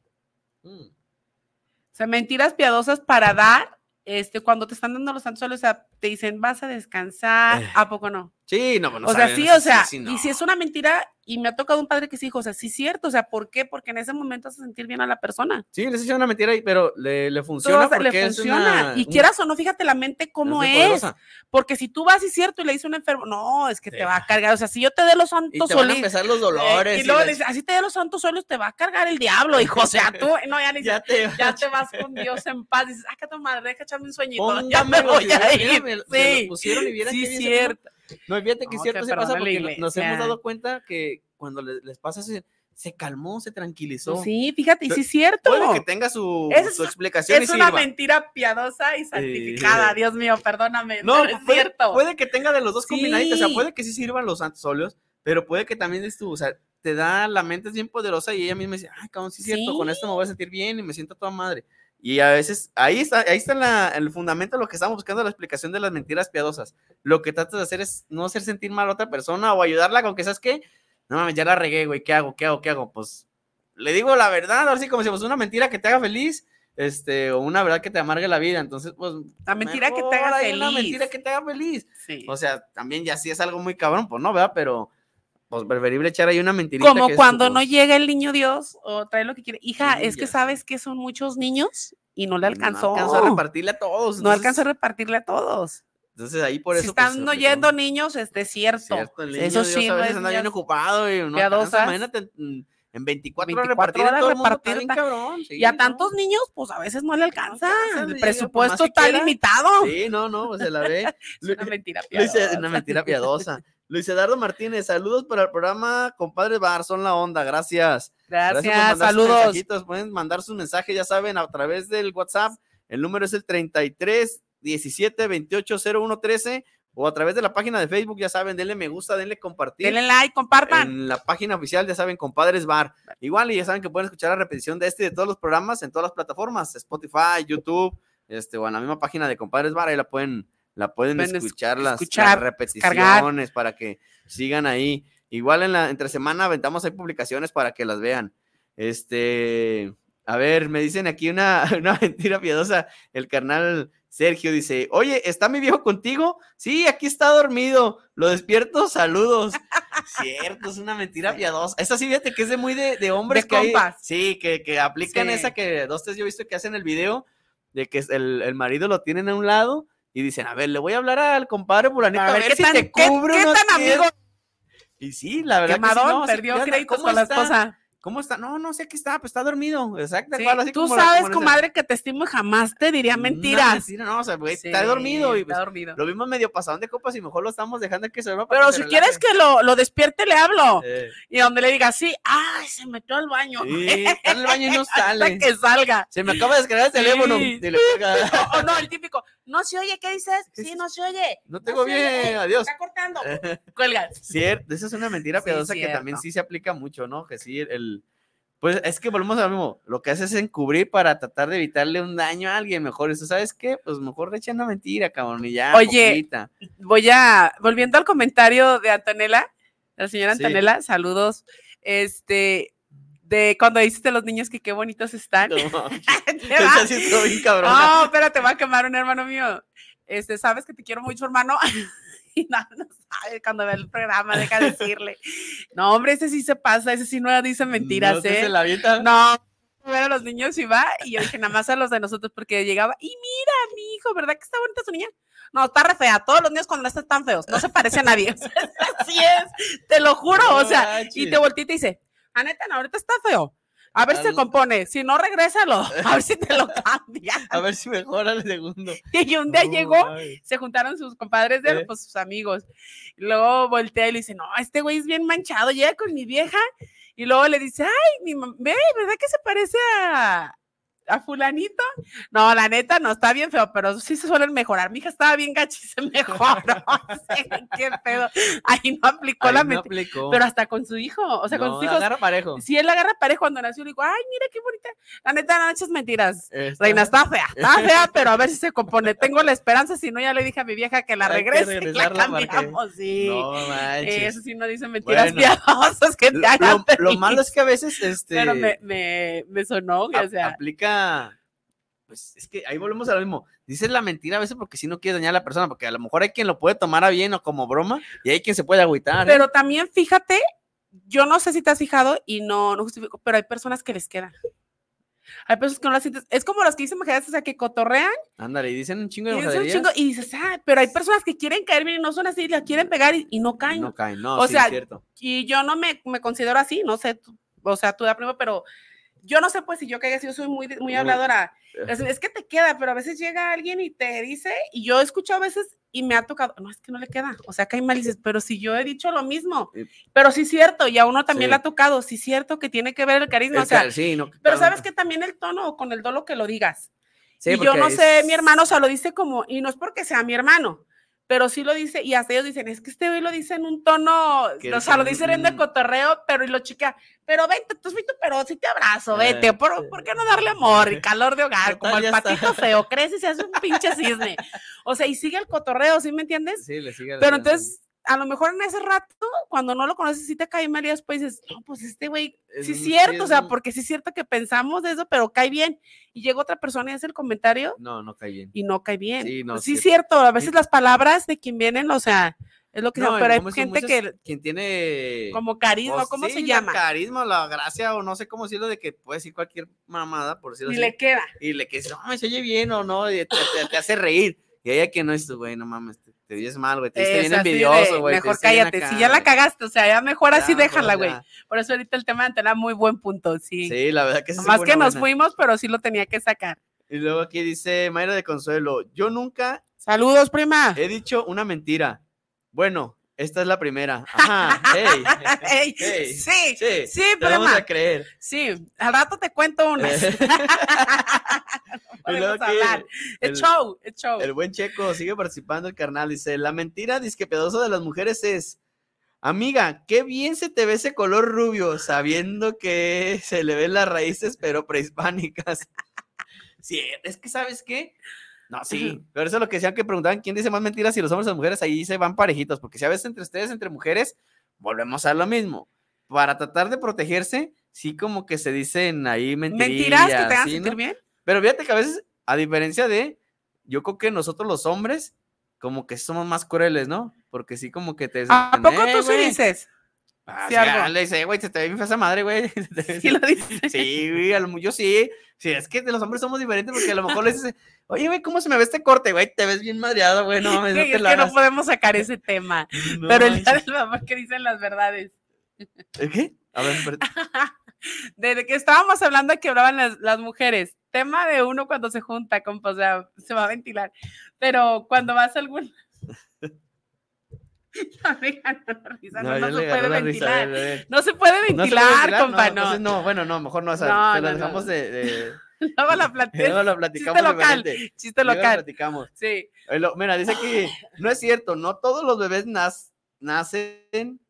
Mm. O sea, mentiras piadosas para dar, este, cuando te están dando los santos, o sea, te dicen, vas a descansar, Eh. ¿a poco no? Sí, no, no o sea, sí, eso o sea, sí, y no. si es una mentira, y me ha tocado un padre que sí dijo, o sea, sí es cierto, o sea, ¿por qué? Porque en ese momento hace sentir bien a la persona. Sí, les echa una mentira, ahí, pero le, le funciona porque le es funciona. una- y quieras o no, fíjate la mente cómo es. poderosa. Porque si tú vas y es cierto y le dices un enfermo, no, es que Sí. te va a cargar. O sea, si yo te dé los Y santos te van a empezar los eh, dolores. y luego la le dices, así te dé los santos óleos, te va a cargar el diablo, hijo. O sea, tú, no, ya ni Ya te, ya te vas con Dios en paz. Dices, ah, que tu madre, deja echarme un sueñito. ya me voy a ir. me- Sí, lo pusieron y sí, cierto. No, fíjate que es No, cierto, se pasa porque nos hemos dado cuenta que cuando le- les pasa se, se calmó, se tranquilizó. Sí, fíjate, y sí es cierto. Puede que tenga su, es- su explicación y Es una mentira piadosa y santificada. Dios mío, perdóname. No, pero es puede, cierto. puede que tenga de los dos combinaditos, o sea, Sí. puede que sí sirvan los santos óleos, pero puede que también es tú, o sea, te da, la mente es bien poderosa y ella misma dice, ay, cabrón, sí es cierto, con esto me voy a sentir bien y me siento toda madre. Y a veces, ahí está, ahí está la- el fundamento de lo que estamos buscando, la explicación de las mentiras piadosas. Lo que tratas de hacer es no hacer sentir mal a otra persona o ayudarla con que, ¿sabes qué? No mames, ya la regué, güey, ¿qué hago? ¿Qué hago? ¿Qué hago? Pues le digo la verdad, ahora sí, como si fuese una mentira que te haga feliz, este, o una verdad que te amargue la vida. Entonces, pues. La mentira que te haga feliz. Una mentira que te haga feliz. Sí. O sea, también ya sí es algo muy cabrón, pues no, ¿verdad? Pero, pues preferible echar ahí una mentirita. Como que es, cuando pues, no llega el niño Dios o trae lo que quiere. Hija, Sí, es que sabes que son muchos niños y no le alcanzó. No alcanzó a repartirle a todos. No alcanzó a repartirle a todos. Entonces ahí por eso. si pues, están se no aplicó. yendo niños, este es cierto. Cierto, el niño Eso Dios sí, a no veces es anda bien ocupado y no alcanza, imagínate en, en 24, horas 24 repartir en horas repartir, bien cabrón, sí, y a ¿no? tantos niños, pues a veces no le alcanza. alcanza, el presupuesto está limitado. Sí, no, no, pues se la ve. Es una mentira. Piadosa. una mentira piadosa. Luis Eduardo Martínez, saludos para el programa Compadre Bar, son la onda, gracias. Gracias, sus saludos. Pueden mandar sus mensajes, ya saben, a través del WhatsApp. El número es el 33 17 28 01 13 o a través de la página de Facebook, ya saben, denle me gusta, denle compartir. Denle like, compartan. En la página oficial, ya saben, Compadres Bar. Igual, y ya saben que pueden escuchar la repetición de este y de todos los programas en todas las plataformas, Spotify, YouTube, este, o en la misma página de Compadres Bar, ahí la pueden, la pueden, Pueden es- escuchar, las, las escuchar, repeticiones para que sigan ahí. Igual en la entre semana aventamos ahí publicaciones para que las vean. Este, a ver, me dicen aquí una, una mentira piadosa. El carnal Sergio dice: Oye, ¿está mi viejo contigo? Sí, aquí está dormido. Lo despierto, saludos. Cierto, es una mentira piadosa. Esa sí, fíjate que es de muy de, de hombres De que hay- compas. sí, que, que aplican Sí. esa que dos, tres yo he visto que hacen el video de que el, el marido lo tienen a un lado y dicen, a ver, le voy a hablar al compadre fulanito a, ver, qué si tan, te qué- cubre qué unos tan amigo días". Y sí, la verdad que sí, quemadón no, sí, perdió ¿qué créditos ¿Cómo con la esposa. ¿Cómo está? No, no sé, aquí está, pues está dormido. Exacto. Sí, así Tú como la- sabes, esa- comadre, que te estimo y jamás te diría mentiras. mentira, no, o sea, güey, Sí, está dormido y está pues, dormido. lo vimos medio pasadón de copas y mejor lo estamos dejando que se para Pero que si quieres que lo, lo despierte, le hablo. Y donde le diga, sí, ay, se metió al baño. está en el baño y no Hasta sale. que salga. Se me acaba de descargar el teléfono. "Oiga, O, o no, el típico, no se oye, ¿qué dices? Sí, no se oye. No tengo oye, bien, adiós. Está cortando. Cuelga. Cierto, esa es una mentira piadosa que también sí se aplica mucho, ¿no? Que sí, el. Pues es que volvemos a lo mismo. Lo que hace es encubrir para tratar de evitarle un daño a alguien mejor. Eso, ¿sabes qué? Pues mejor le echan una mentira, cabrón, y ya. Oye, poquita. Voy a, volviendo al comentario de Antonella, la señora Sí. Antonella, saludos. Este, de cuando dices de los niños que qué bonitos están. No, Te estuvo bien cabrón. No, espérate, va a quemar un hermano mío. Este, sabes que te quiero mucho, hermano. Y no, no sabe cuando ve el programa, deja de decirle. No, hombre, ese sí se pasa, ese sí no dice mentiras, No, ¿eh? se la avienta. No, ver a los niños y va, y yo dije, nada más a los de nosotros, porque llegaba, y mira, mi hijo, ¿verdad que está bonita su niña? No, está re fea, todos los niños cuando están tan feos, no se parece a nadie. Así es, te lo juro, o sea, y te voltea y te dice, ah, neta, no, ahorita está feo. A ver si se compone, si no, regrésalo, a ver si te lo cambia. A ver si mejora el segundo. Y un día llegó, ay. se juntaron sus compadres de Eh. pues sus amigos. Y luego voltea y le dice, no, este güey es bien manchado, llega con mi vieja. Y luego le dice, ay, mi mam- ve, ¿verdad que se parece a, a fulanito? No, la neta, no, está bien feo, pero sí se suelen mejorar. Mi hija estaba bien gacha y se mejoró. Sí, qué pedo. Ahí no aplicó Ahí la no mentira. aplicó. Pero hasta con su hijo, o sea, con No, sus hijos. agarra parejo. Si él la agarra parejo cuando nació, le digo, ay, mira qué bonita. La neta, no eches mentiras. Está- Reina, está fea, está fea, pero a ver si se compone. Tengo la esperanza, si no, ya le dije a mi vieja que la Hay que regrese. y la que- cambiamos, sí. No manches. Eso sí no dice mentiras Bueno. piadosas que te hagan lo- lo malo es que a veces este Pero me, me, me sonó, a- o sea, aplica pues es que ahí volvemos a lo mismo. Dices la mentira a veces porque si no quieres dañar a la persona, porque a lo mejor hay quien lo puede tomar a bien o como broma y hay quien se puede agüitar. ¿eh? Pero también fíjate, yo no sé si te has fijado y no, no justifico, pero hay personas que les quedan. Hay personas que no las sientes. Es como los que dicen mujeres, o sea, que cotorrean Ándale, y dicen un chingo de y, dicen un chingo, y dices, ah, pero hay personas que quieren caer bien y no son así, la quieren pegar y, y no caen. no caen. No, O sí, sea, es cierto. Y yo no me, me considero así, no sé, tú- o sea, tú da primo, pero yo no sé, pues, si yo así, yo soy muy, muy habladora. Es, es que te queda, pero a veces llega alguien y te dice, y yo he escuchado a veces y me ha tocado, no, es que no le queda, o sea, cae mal y dices, pero si yo he dicho lo mismo, Eh, pero sí es cierto, y a uno también Sí. le ha tocado, sí es cierto que tiene que ver el carisma, Es o sea, que- sí, no, pero sabes que también el tono o con el dolo que lo digas. Sí, y yo no sé, mi hermano, o sea, lo dice como, y no es porque sea mi hermano, pero sí lo dice, y hasta ellos dicen, es que este güey lo dice en un tono, o sea, lo dicen en de cotorreo, pero y lo chica, pero vete, tú fuiste, pero sí te abrazo, vete, Eh, ¿por, ¿por qué no darle amor y calor de hogar? Como el está. patito feo, crece y se hace un pinche cisne. O sea, y sigue el cotorreo, ¿sí me entiendes? Sí, le sigue Pero entonces, a lo mejor en ese rato, cuando no lo conoces, sí te cae mal y después dices, no, pues este güey, Es sí es cierto, o es sea, porque sí es cierto que pensamos de eso, pero cae bien. Y llega otra persona y hace el comentario No, no cae bien. y no cae bien. Sí, no, sí, sí. cierto, a veces las palabras de quien vienen, o sea, es lo que sea, No, y pero hay gente que Quien tiene... como carisma, pues, ¿cómo sí, se la llama? carisma, la gracia, o no sé cómo decirlo, de que puede decir cualquier mamada, por decirlo Y así. le queda. y le que dice, no, me se oye bien o no, y te, te- te hace reír. Y ella que no es tu, güey, no mames, te, te dices mal, güey, te viste bien envidioso, güey. Mejor cállate, acá, si ya la cagaste, o sea, ya mejor así Ya, déjala, güey. Por eso ahorita el tema de antena, muy buen punto, sí. Sí, la verdad que sí. Más que buena, nos fuimos, pero sí lo tenía que sacar. Y luego aquí dice Mayra de Consuelo, yo nunca Saludos, prima. he dicho una mentira. Bueno, esta es la primera. Ajá, hey, Ey, hey, sí, sí, sí, te vamos prima. a creer. Sí, al rato te cuento unas. Podemos aquí hablar. El- show, es show. El buen Checo sigue participando, el carnal. Dice: La mentira disquepedosa de las mujeres es. Amiga, qué bien se te ve ese color rubio, sabiendo que se le ven las raíces, pero prehispánicas. Sí, es que, ¿sabes qué? No, sí. Pero eso es lo que decían que preguntaban quién dice más mentiras, si los hombres o las mujeres, ahí se van parejitos, porque si a veces entre ustedes, entre mujeres, volvemos a lo mismo. Para tratar de protegerse, sí como que se dicen ahí mentiras. Mentiras que te hagan sentir bien. Pero fíjate que a veces, a diferencia de, yo creo que nosotros los hombres, como que somos más crueles, ¿no? Porque sí, como que te ¿A dicen, poco "Eh, tú sí güey". dices? Ah, Sí, sí, algo. le dice, güey, se te ve bien fea esa madre, güey. Sí lo dices. Sí, güey, a lo mu- yo sí. Sí, es que de los hombres somos diferentes porque a lo mejor le dices, oye, güey, ¿cómo se me ve este corte, güey? Te ves bien madreado, güey, no te es la que no hagas". podemos sacar ese tema. No pero el día del mamá que dicen las verdades. ¿El qué? A ver, pero- Desde que estábamos hablando de que hablaban las, las mujeres. Tema de uno cuando se junta, compa, o sea, se va a ventilar. Pero cuando vas a algún. No, no, risa, no, no, no ya se puede la risa, ventilar. No se puede ¿No se puede ventilar, compa, no. entonces no, bueno, no, mejor no, o sea, te no, dejamos de, de- Luego la platicamos. luego lo platicamos local, diferente. Chiste Luego lo local. platicamos. Sí. Eh, Mira, dice que no es cierto, no todos los bebés nas- nacen,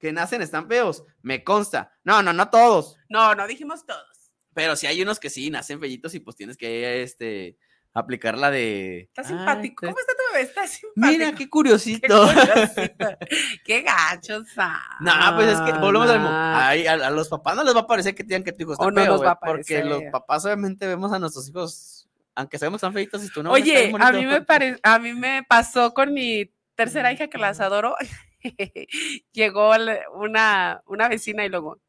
que nacen están feos, me consta. No, no, no todos, No, no dijimos todos. pero sí hay unos que sí nacen fellitos y pues tienes que, este, aplicar la de... Está "Ay, simpático. ¿Cómo está tu bebé? Está simpático. Mira, qué Qué curiosito. curiosito. Qué gachos. No, pues es que volvemos al mismo. Ay, a, a los papás no les va a parecer que digan que tu hijo está O no feo, nos va porque los papás obviamente vemos a nuestros hijos, aunque sabemos que están feitos y tú no. Oye, a mí me pare- a mí me pasó con mi tercera hija que las adoro. Llegó una, una vecina y luego,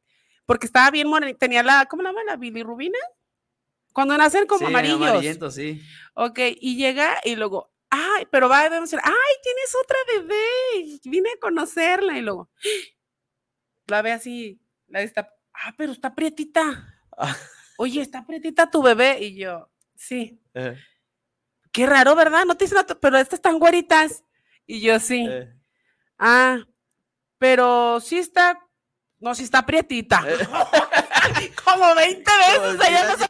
porque estaba bien morenita, tenía la, ¿cómo la llama? La bilirrubina. Cuando nacen como Sí, amarillos. sí. Ok, y llega y luego, ay, pero va a denunciar, ay, tienes otra bebé, vine a conocerla y luego, la ve así, la está, ah, pero está prietita. Oye, está prietita tu bebé y yo, sí, Eh, qué raro, ¿verdad? No te dicen, pero estas están güeritas y yo sí, eh. ah, pero sí está, no, sí está prietita. Eh. Como 20 veces, ella no entendí,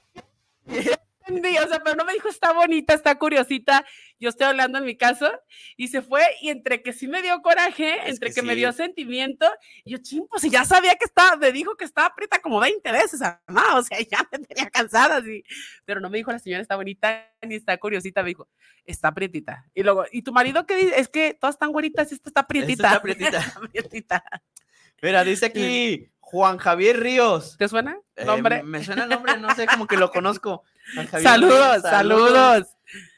o sea, pero no me dijo está bonita, está curiosita. Yo estoy hablando en mi caso y se fue y entre que sí me dio coraje, Es entre que que, me dio sentimiento, y yo ching, pues si ya sabía que estaba, me dijo que estaba aprieta como 20 veces, mamá, o sea, ya me tenía cansada, así. Pero no me dijo la señora está bonita ni está curiosita, me dijo, está prietita. Y luego, ¿y tu marido qué dice? Es que todas están güeritas, esta está prietita. está prietita. Está prietita. Mira, dice aquí Juan Javier Ríos. ¿Te suena? Eh, ¿Nombre? me suena el nombre, no sé, como que lo conozco. Javier saludos, saludos.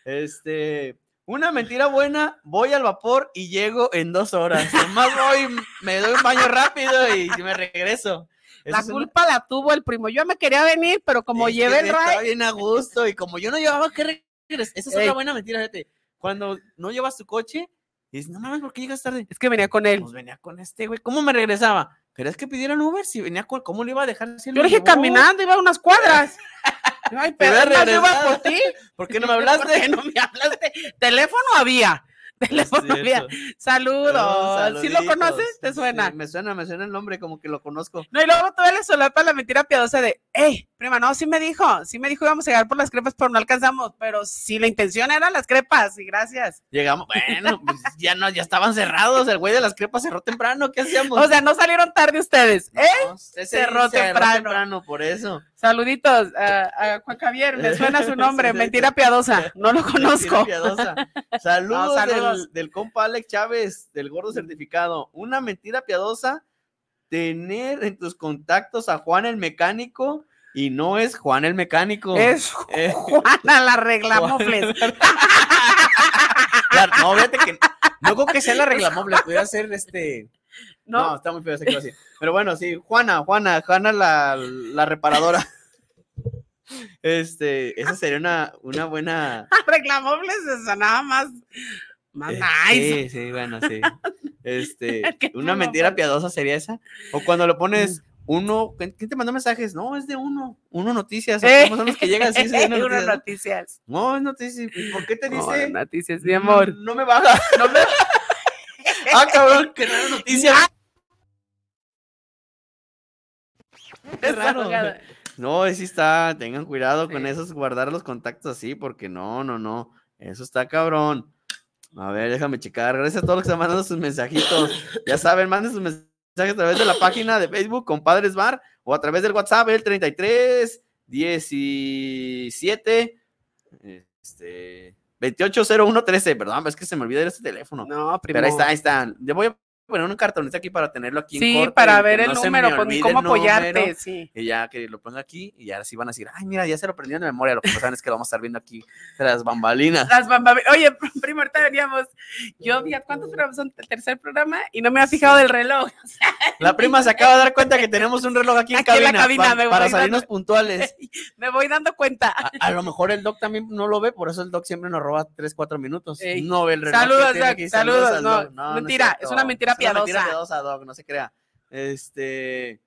Este, una mentira buena, voy al vapor y llego en dos horas. Nomás voy, me doy un baño rápido y me regreso. La una- culpa la tuvo el primo. Yo me quería venir, pero como es llevé el estaba ride, bien a gusto y como yo no llevaba que regresar. Esa es Ey. otra buena mentira, fíjate. Cuando no llevas tu coche, dices, no mames, ¿por qué llegas tarde? es que venía con él. Pues venía con este, güey. ¿Cómo me regresaba? ¿Querías que pidieran Uber? Si venía ¿cómo le iba a dejar? Si Yo le dije caminando, iba a unas cuadras. Ay, pero iba por ti. ¿Por qué no me ¿Por hablaste? no me hablaste? Teléfono había. Había. cierto. Saludos. ¿Sí lo conoces? ¿Te Sí, suena? me suena, me suena el nombre, como que lo conozco. No, y luego todavía le solapa la mentira piadosa de, hey, prima, no, sí me dijo, sí me dijo íbamos a llegar por las crepas, pero no alcanzamos. Pero sí, la intención eran las crepas, y gracias. Llegamos, bueno, pues ya no, ya estaban cerrados. El güey de las crepas cerró temprano. ¿Qué hacíamos? O sea, no salieron tarde ustedes. ¿eh? No, ese cerró día temprano. por eso. Saluditos a, a Juan Javier, me suena su nombre, mentira piadosa, no lo conozco. Piadosa. Saludos, No, saludos. Del, del compa Alex Chávez, del gordo certificado. Una mentira piadosa, tener en tus contactos a Juan el mecánico y no es Juan el mecánico. Es Juana la reglamofles. la- no, fíjate que no creo que sea la reclamable, pudiera ser este. No, ¿No? está muy feo ese que. Pero bueno, sí, Juana, Juana, Juana la, la reparadora. Este, esa sería una, una buena. reglamofles se sonaba más, más eh, nice. Sí, sí, bueno, sí. Este, una mentira piadosa sería esa. O cuando lo pones uno, ¿quién te mandó mensajes? No, es de uno, uno noticias. Eh, ¿Cómo son los que llegan así? Sí, uno noticias. noticias. No, es noticias. ¿Y ¿Por qué te No, dice? noticias, mi amor. No me baja. No me- Ah, cabrón, qué rara noticia. Qué raro. No, sí está, tengan cuidado con esos, guardar los contactos así, porque no, no, no, eso está cabrón. A ver, déjame checar. Gracias a todos los que están mandando sus mensajitos. Ya saben, manden sus mensajes a través de la página de Facebook, Compadres Bar, o a través del WhatsApp, el 33 17 este, 280113. Perdón, es que se me olvida este teléfono. No, Pero ahí está, ahí está. Yo voy a poner un cartonista aquí para tenerlo aquí en Sí, corto para ver el no número, me pues, cómo el número. apoyarte, sí. Y ya que lo ponga aquí, y ya sí van a decir, ay, mira, ya se lo aprendieron de memoria. Lo que no saben es que lo vamos a estar viendo aquí tras bambalinas. Las bamba- Oye, primo, ahorita veníamos. Yo vi a cuántos programas son el tercer programa y no me había fijado del reloj. La prima se acaba de dar cuenta que tenemos un reloj aquí en Aquí en la cabina, cabina, pa- para salirnos dando- puntuales. Me voy dando cuenta. A, a lo mejor el doc también no lo ve, por eso el doc siempre nos roba 3, 4 minutos. Ey. No ve el reloj. Saludos, Doc, saludos, al no, no, mentira, cierto. es Es una mentira piadosa. piadosa, doc, no se crea. Este.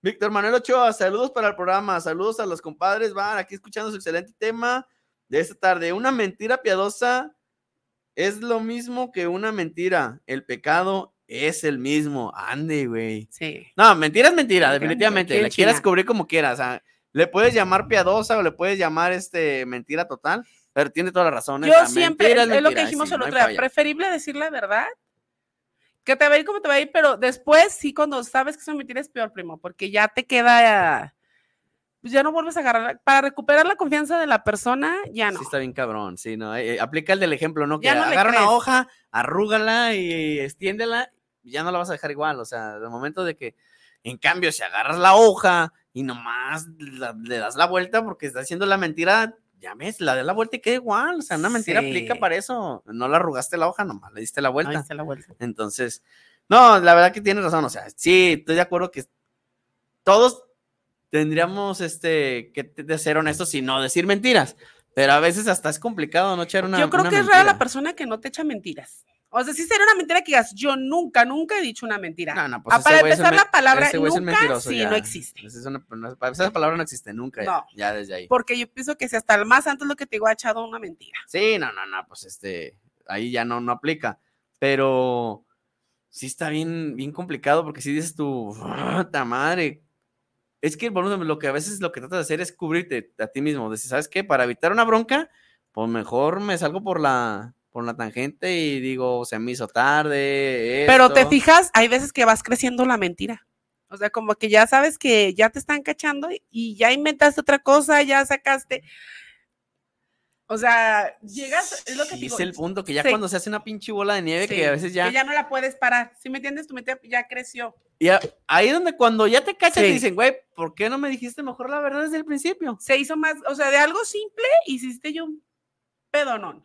Víctor Manuel Ochoa, saludos para el programa, saludos a los compadres, van aquí escuchando su excelente tema de esta tarde. Una mentira piadosa es lo mismo que una mentira. El pecado es el mismo. Ande, güey. Sí. No, mentira es mentira, definitivamente. Le quieras cubrir como quieras. O sea, le puedes llamar piadosa o le puedes llamar este mentira total, pero tiene toda la razón. Yo siempre, mentira es, lo que mentira, dijimos sí, el no otro día, preferible decir la verdad. Que te va a ir como te va a ir, pero después sí, cuando sabes que es una mentira es peor, primo, porque ya te queda, pues ya no vuelves a agarrar, para recuperar la confianza de la persona, ya no. Sí, está bien cabrón, sí, no. eh, eh, aplica el del ejemplo, ¿no? Que Ya no le agarra una hoja, arrúgala y extiéndela, ya no la vas a dejar igual. O sea, de momento de que, en cambio, si agarras la hoja y nomás la- le das la vuelta porque está haciendo la mentira, ya ves, la de la vuelta y queda igual. O sea, una mentira Sí. aplica para eso. No la arrugaste la hoja, nomás le diste la vuelta. está la vuelta. Entonces, no, la verdad que tienes razón. O sea, sí, estoy de acuerdo que todos tendríamos este que de ser honestos y no decir mentiras. Pero a veces hasta es complicado no echar una. yo creo una que es rara la persona que no te echa mentiras. O sea, sí sería una mentira que digas, yo nunca, nunca he dicho una mentira. No, no, pues Ah, para empezar, la palabra nunca sí ya. no existe. Es una- no, esa palabra no existe nunca. No. Ya, desde ahí. Porque yo pienso que si hasta el más antes lo que te digo ha echado una mentira. Sí, no, no, no, pues este, ahí ya no, no aplica. Pero sí está bien, bien complicado porque si dices tú, ¡ta madre! Es que bueno, lo que a veces lo que tratas de hacer es cubrirte a ti mismo. Decir, ¿sabes qué? Para evitar una bronca, pues mejor me salgo por la, por la tangente y digo, se me hizo tarde. Pero te esto". fijas, hay veces que vas creciendo la mentira. O sea, como que ya sabes que ya te están cachando y- y ya inventaste otra cosa, ya sacaste. O sea, llegas, es lo que te Sí, digo. es el punto, que ya Sí. cuando se hace una pinche bola de nieve, sí, que a veces ya... Que ya no la puedes parar. Si me entiendes, tu mente ya creció. Y ahí donde cuando ya te cachas, te Sí. dicen, güey, ¿por qué no me dijiste mejor la verdad desde el principio? Se hizo más, o sea, de algo simple hiciste yo un pedonón.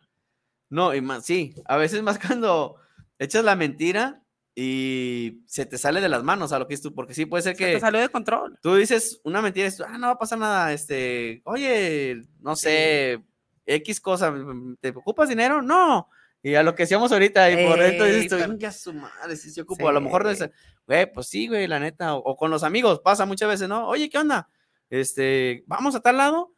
No, y más, sí, a veces más cuando echas la mentira y se te sale de las manos a lo que es tú, porque sí puede ser Se que te salió de control. tú dices una mentira y dices, ah, no va a pasar nada, este, oye, no sé, X cosa, ¿te ocupas dinero? No. Y a lo que decíamos ahorita, y por dentro dices, pero- ya su madre, sí se ocupo. A lo mejor, Sí. güey, pues sí, güey, la neta, o, o con los amigos, pasa muchas veces, ¿no? Oye, ¿qué onda? Este, ¿vamos a tal lado?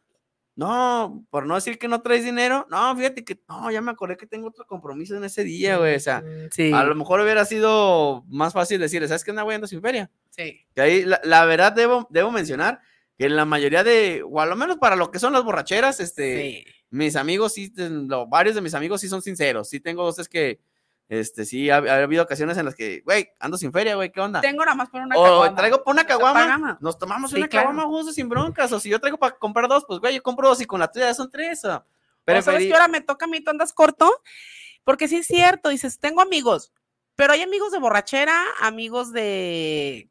No, por no decir que no traes dinero, no, fíjate que, no, ya me acordé que tengo otro compromiso en ese día, güey, o sea, Sí. a lo mejor hubiera sido más fácil decirle, ¿sabes qué? Anda, güey, ando sin feria. Sí. Que ahí, la, la verdad, debo, debo mencionar que en la mayoría de, o a lo menos para lo que son las borracheras, este, Sí. mis amigos, sí, lo- varios de mis amigos sí son sinceros. Sí tengo dos, es que, este, sí, ha, ha habido ocasiones en las que, güey, ando sin feria, güey, ¿qué onda? Tengo nada más por una O caguama. traigo por una O caguama, nos tomamos Sí, una claro. caguama justo sin broncas. O si yo traigo para comprar dos, pues, güey, yo compro dos y con la tuya ya son tres. o- Pero sabes preferí- que ahora me toca a mí, tú andas corto, porque sí es cierto, dices, tengo amigos, pero hay amigos de borrachera, amigos de...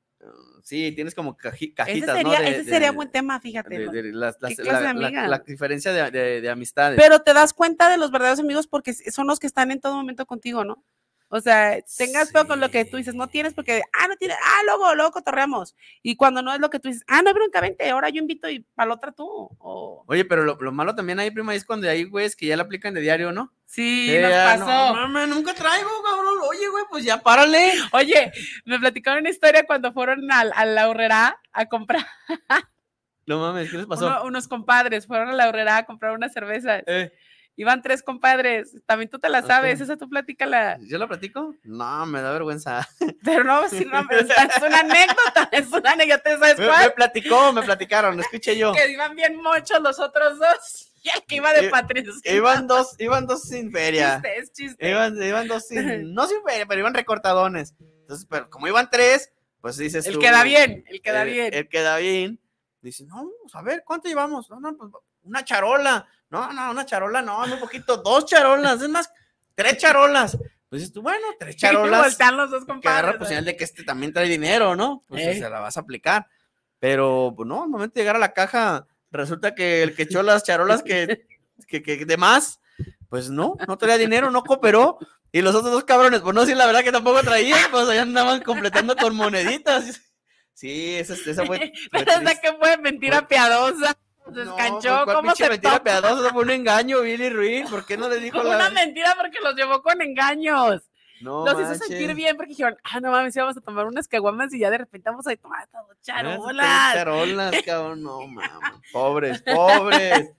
Sí, tienes como caji- Ese cajitas, sería, ¿no? De- ese de- sería buen tema, fíjate. de- de las- las- ¿Qué clase la, de la- la diferencia de, de- de amistades. Pero te das cuenta de los verdaderos amigos porque son los que están en todo momento contigo, ¿no? O sea, tengas feo con lo que tú dices, no tienes porque, ah, no tienes, ah, luego, luego cotorreamos. Y cuando no es lo que tú dices, ah, no bronca, vente, ahora yo invito y para la otra tú. O... Oye, pero lo, lo malo también ahí, prima, es cuando hay güeyes que ya la aplican de diario, ¿no? Sí, Que nos ya, pasó. No, nunca traigo, cabrón. Oye, güey, pues ya párale. Oye, me platicaron una historia cuando fueron al- a, la horrera a comprar, No mames, ¿qué les pasó? uno- unos compadres, fueron a la horrera a comprar unas cervezas. Eh, Iban tres compadres, también tú te la sabes, Ok. esa tú platícala. ¿Yo la platico? No, me da vergüenza. Pero no, si no, es una anécdota, es una anécdota, ¿sabes cuál? me platicó, me platicaron, escuché yo. que iban bien mochos los otros dos. Y el que iba de I- patricio. Iban dos, iban dos sin feria. Chiste, es chiste. Iban, iban dos sin, no sin feria, pero iban recortadones. Entonces, pero como iban tres, pues dices el tú, queda bien, el queda el- bien. El queda bien. Dice, no, pues, a ver, ¿cuánto llevamos? No, no, pues una charola. No, no, una charola, no, un poquito, dos charolas, es más, tres charolas. Pues tú, bueno, tres charolas. voltean los dos que agarra compadres. pues señal de que este también trae dinero, ¿no? Pues se la vas a aplicar. Pero, pues no, al momento de llegar a la caja, resulta que el que echó las charolas que, que, que de más, pues no, no traía dinero, no cooperó. Y los otros dos cabrones, pues no, sí, la verdad que tampoco traían, pues allá andaban completando con moneditas. Sí, esa, esa fue. fue Pero esa triste. que fue mentira piadosa. Se No, escanchó, pues, ¿cuál ¿cómo se mentira? Eso fue un engaño, Billy Ruiz. ¿Por qué no le dijo la una mentira porque los llevó con engaños. No, los hizo sentir bien porque dijeron, ah, no mames, sí, vamos a tomar unas caguamas y ya de repente vamos a tomar estas charolas. Charolas, cabrón, no mames. Pobres, pobres.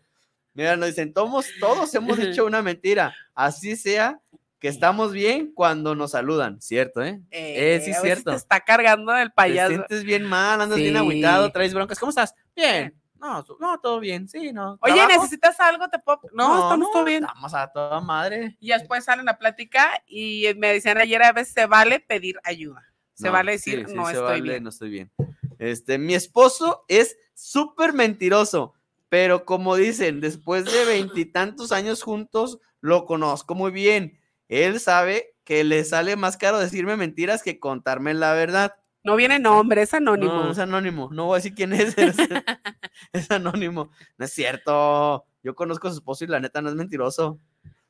Mira, nos dicen, todos, todos hemos dicho una mentira. Así sea que estamos bien cuando nos saludan, ¿cierto, eh? Eh, sí, a veces cierto. Te está cargando el Te payaso. sientes bien mal, andas bien Sí. agüitado, traes broncas. ¿Cómo estás? Bien. No, no, todo bien, sí, no. Oye, ¿Trabajo? ¿necesitas algo? ¿Te puedo... No, estamos todo bien. Estamos a toda madre. Y después salen a plática y me decían ayer a veces se vale pedir ayuda. Se No, vale decir, sí, sí, no se estoy vale, bien. No estoy bien. Este, mi esposo es súper mentiroso, pero como dicen, después de veintitantos años juntos, lo conozco muy bien. Él sabe que le sale más caro decirme mentiras que contarme la verdad. No viene nombre, es anónimo. No, es anónimo. No voy a decir quién es. Es, es anónimo. No es cierto. Yo conozco a su esposo y la neta no es mentiroso.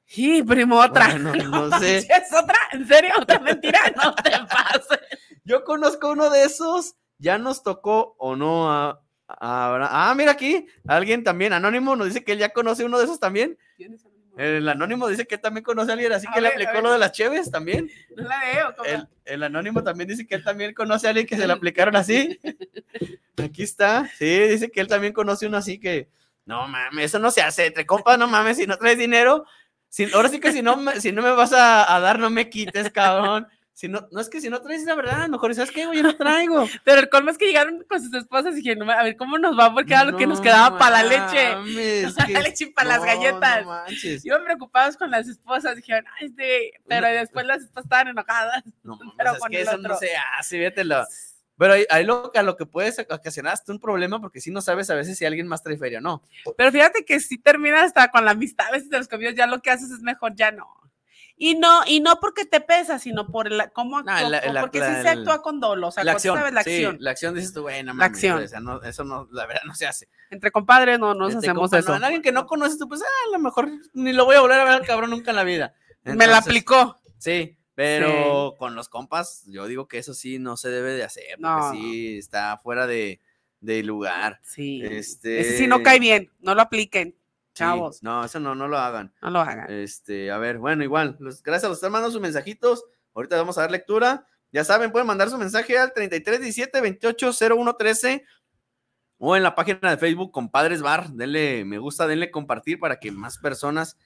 Sí, primo, otra. Bueno, no sé. ¿Es otra? ¿En serio? ¿Otra mentira? No te pases. Yo conozco uno de esos. Ya nos tocó o no a, a Abraham. Ah, mira aquí. Alguien también, anónimo, nos dice que él ya conoce uno de esos también. El anónimo dice que él también conoce a alguien, así A que le ver, a aplicó lo de las cheves también. No la veo. El, el anónimo también dice que él también conoce a alguien que se le aplicaron así. Aquí está. Sí, dice que él también conoce uno así que. No mames, eso no se hace. Entre compas, no mames, si no traes dinero. Si, ahora sí que si no, si no me vas a, a dar, no me quites, cabrón. Si no, no es que si no traes la verdad, mejor ¿sabes güey? Yo no traigo. Pero el colmo es que llegaron con sus esposas y dijeron, a ver, ¿cómo nos va? Porque era lo que nos quedaba para la leche. Para la que- leche y para las no, galletas. No. Iban preocupados con las esposas, dijeron, ay, este, pero después las esposas estaban enojadas. No pero es con que eso no otro. se hace, vételo. Pero ahí, ahí lo, a lo que puedes ocasionar hasta un problema porque si no sabes a veces si alguien más trae feria o no. Pero fíjate que si terminas hasta con la amistad a veces de los convivos, ya lo que haces es mejor, ya no. Y no, y no porque te pesa, sino por la, cómo No, actúa, la- la- porque sí se actúa con dolo, o sea, la acción, sabes la sí, acción. la acción dices tú, bueno, La acción. o sea, no, eso no, la verdad no se hace. Entre compadres no nos Este, hacemos compa, eso. no, en alguien que no conoces tú, pues ah, a lo mejor ni lo voy a volver a ver al cabrón nunca en la vida. Me la aplicó. Sí, pero con los compas, yo digo que eso sí no se debe de hacer, porque sí está fuera de, de lugar. Sí. Este, Ese sí no cae bien, no lo apliquen, sí, chavos, no, eso no, no lo hagan. no lo hagan. Este, a ver, bueno, igual, los- gracias a los que están mandando sus mensajitos. Ahorita vamos a dar lectura. Ya saben, pueden mandar su mensaje al 3317 280113 o en la página de Facebook Compadres Bar. Denle me gusta, denle compartir para que más personas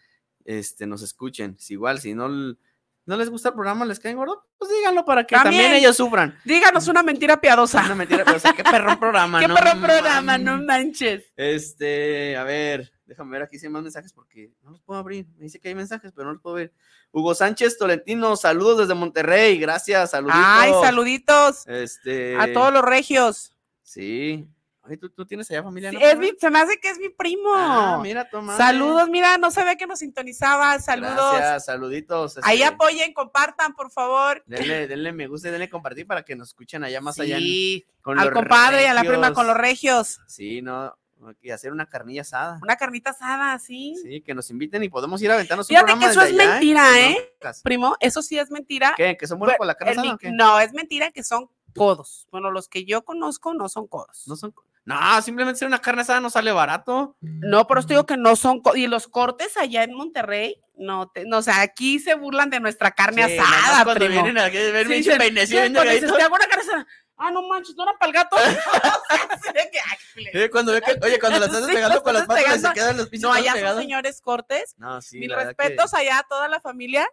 este, nos escuchen. Si igual, si no, no les gusta el programa, les caen gordo, pues díganlo para que también, También. ellos sufran. Díganos una mentira piadosa. Una mentira, sea, qué perrón programa, ¿Qué no perro programa? No manches. Este, a ver, déjame ver aquí si hay más mensajes porque no los puedo abrir. Me dice que hay mensajes, pero no los puedo ver. Hugo Sánchez Tolentino, saludos desde Monterrey, gracias, saluditos. Ay, saluditos Este, a todos los regios. Sí. Ay, ¿tú, tú tienes allá familia, Sí, ¿no? es mi- se me hace que es mi primo. Ah, mira, toma. Saludos, mira, no sabía que nos sintonizaba. Saludos. Gracias, saluditos. Ahí este, apoyen, compartan, por favor. Denle, denle me gusta y denle compartir para que nos escuchen allá más allá. Sí, con al compadre y a la prima con los regios. Sí, no, y hacer una carnilla asada. Una carnita asada, sí. Sí, que nos inviten y podemos ir a aventarnos un Fíjate programa que eso desde es allá, mentira, con ¿eh? Primo, eso sí es mentira. ¿Qué? ¿Que son buenos Bueno, con la carne asada mi- o qué? No, es mentira que son codos. Bueno, los que yo conozco no son codos. No son. No, simplemente ser una carne asada no sale barato. No, pero esto digo que no son y los cortes allá en Monterrey, no, te, no, o sea, aquí se burlan de nuestra carne Sí, asada, cuando primo. vienen a Sí, dicen, peinecillo sí, cuando dices. "Te hago una carne asada". Ah, no manches, no era para el gato. Sí, cuando ve que, oye, cuando la estás pegando las con las patas se quedan los pinches no, allá son pegados. señores cortes. No, sí, Mis verdad que- respetos allá a toda la familia,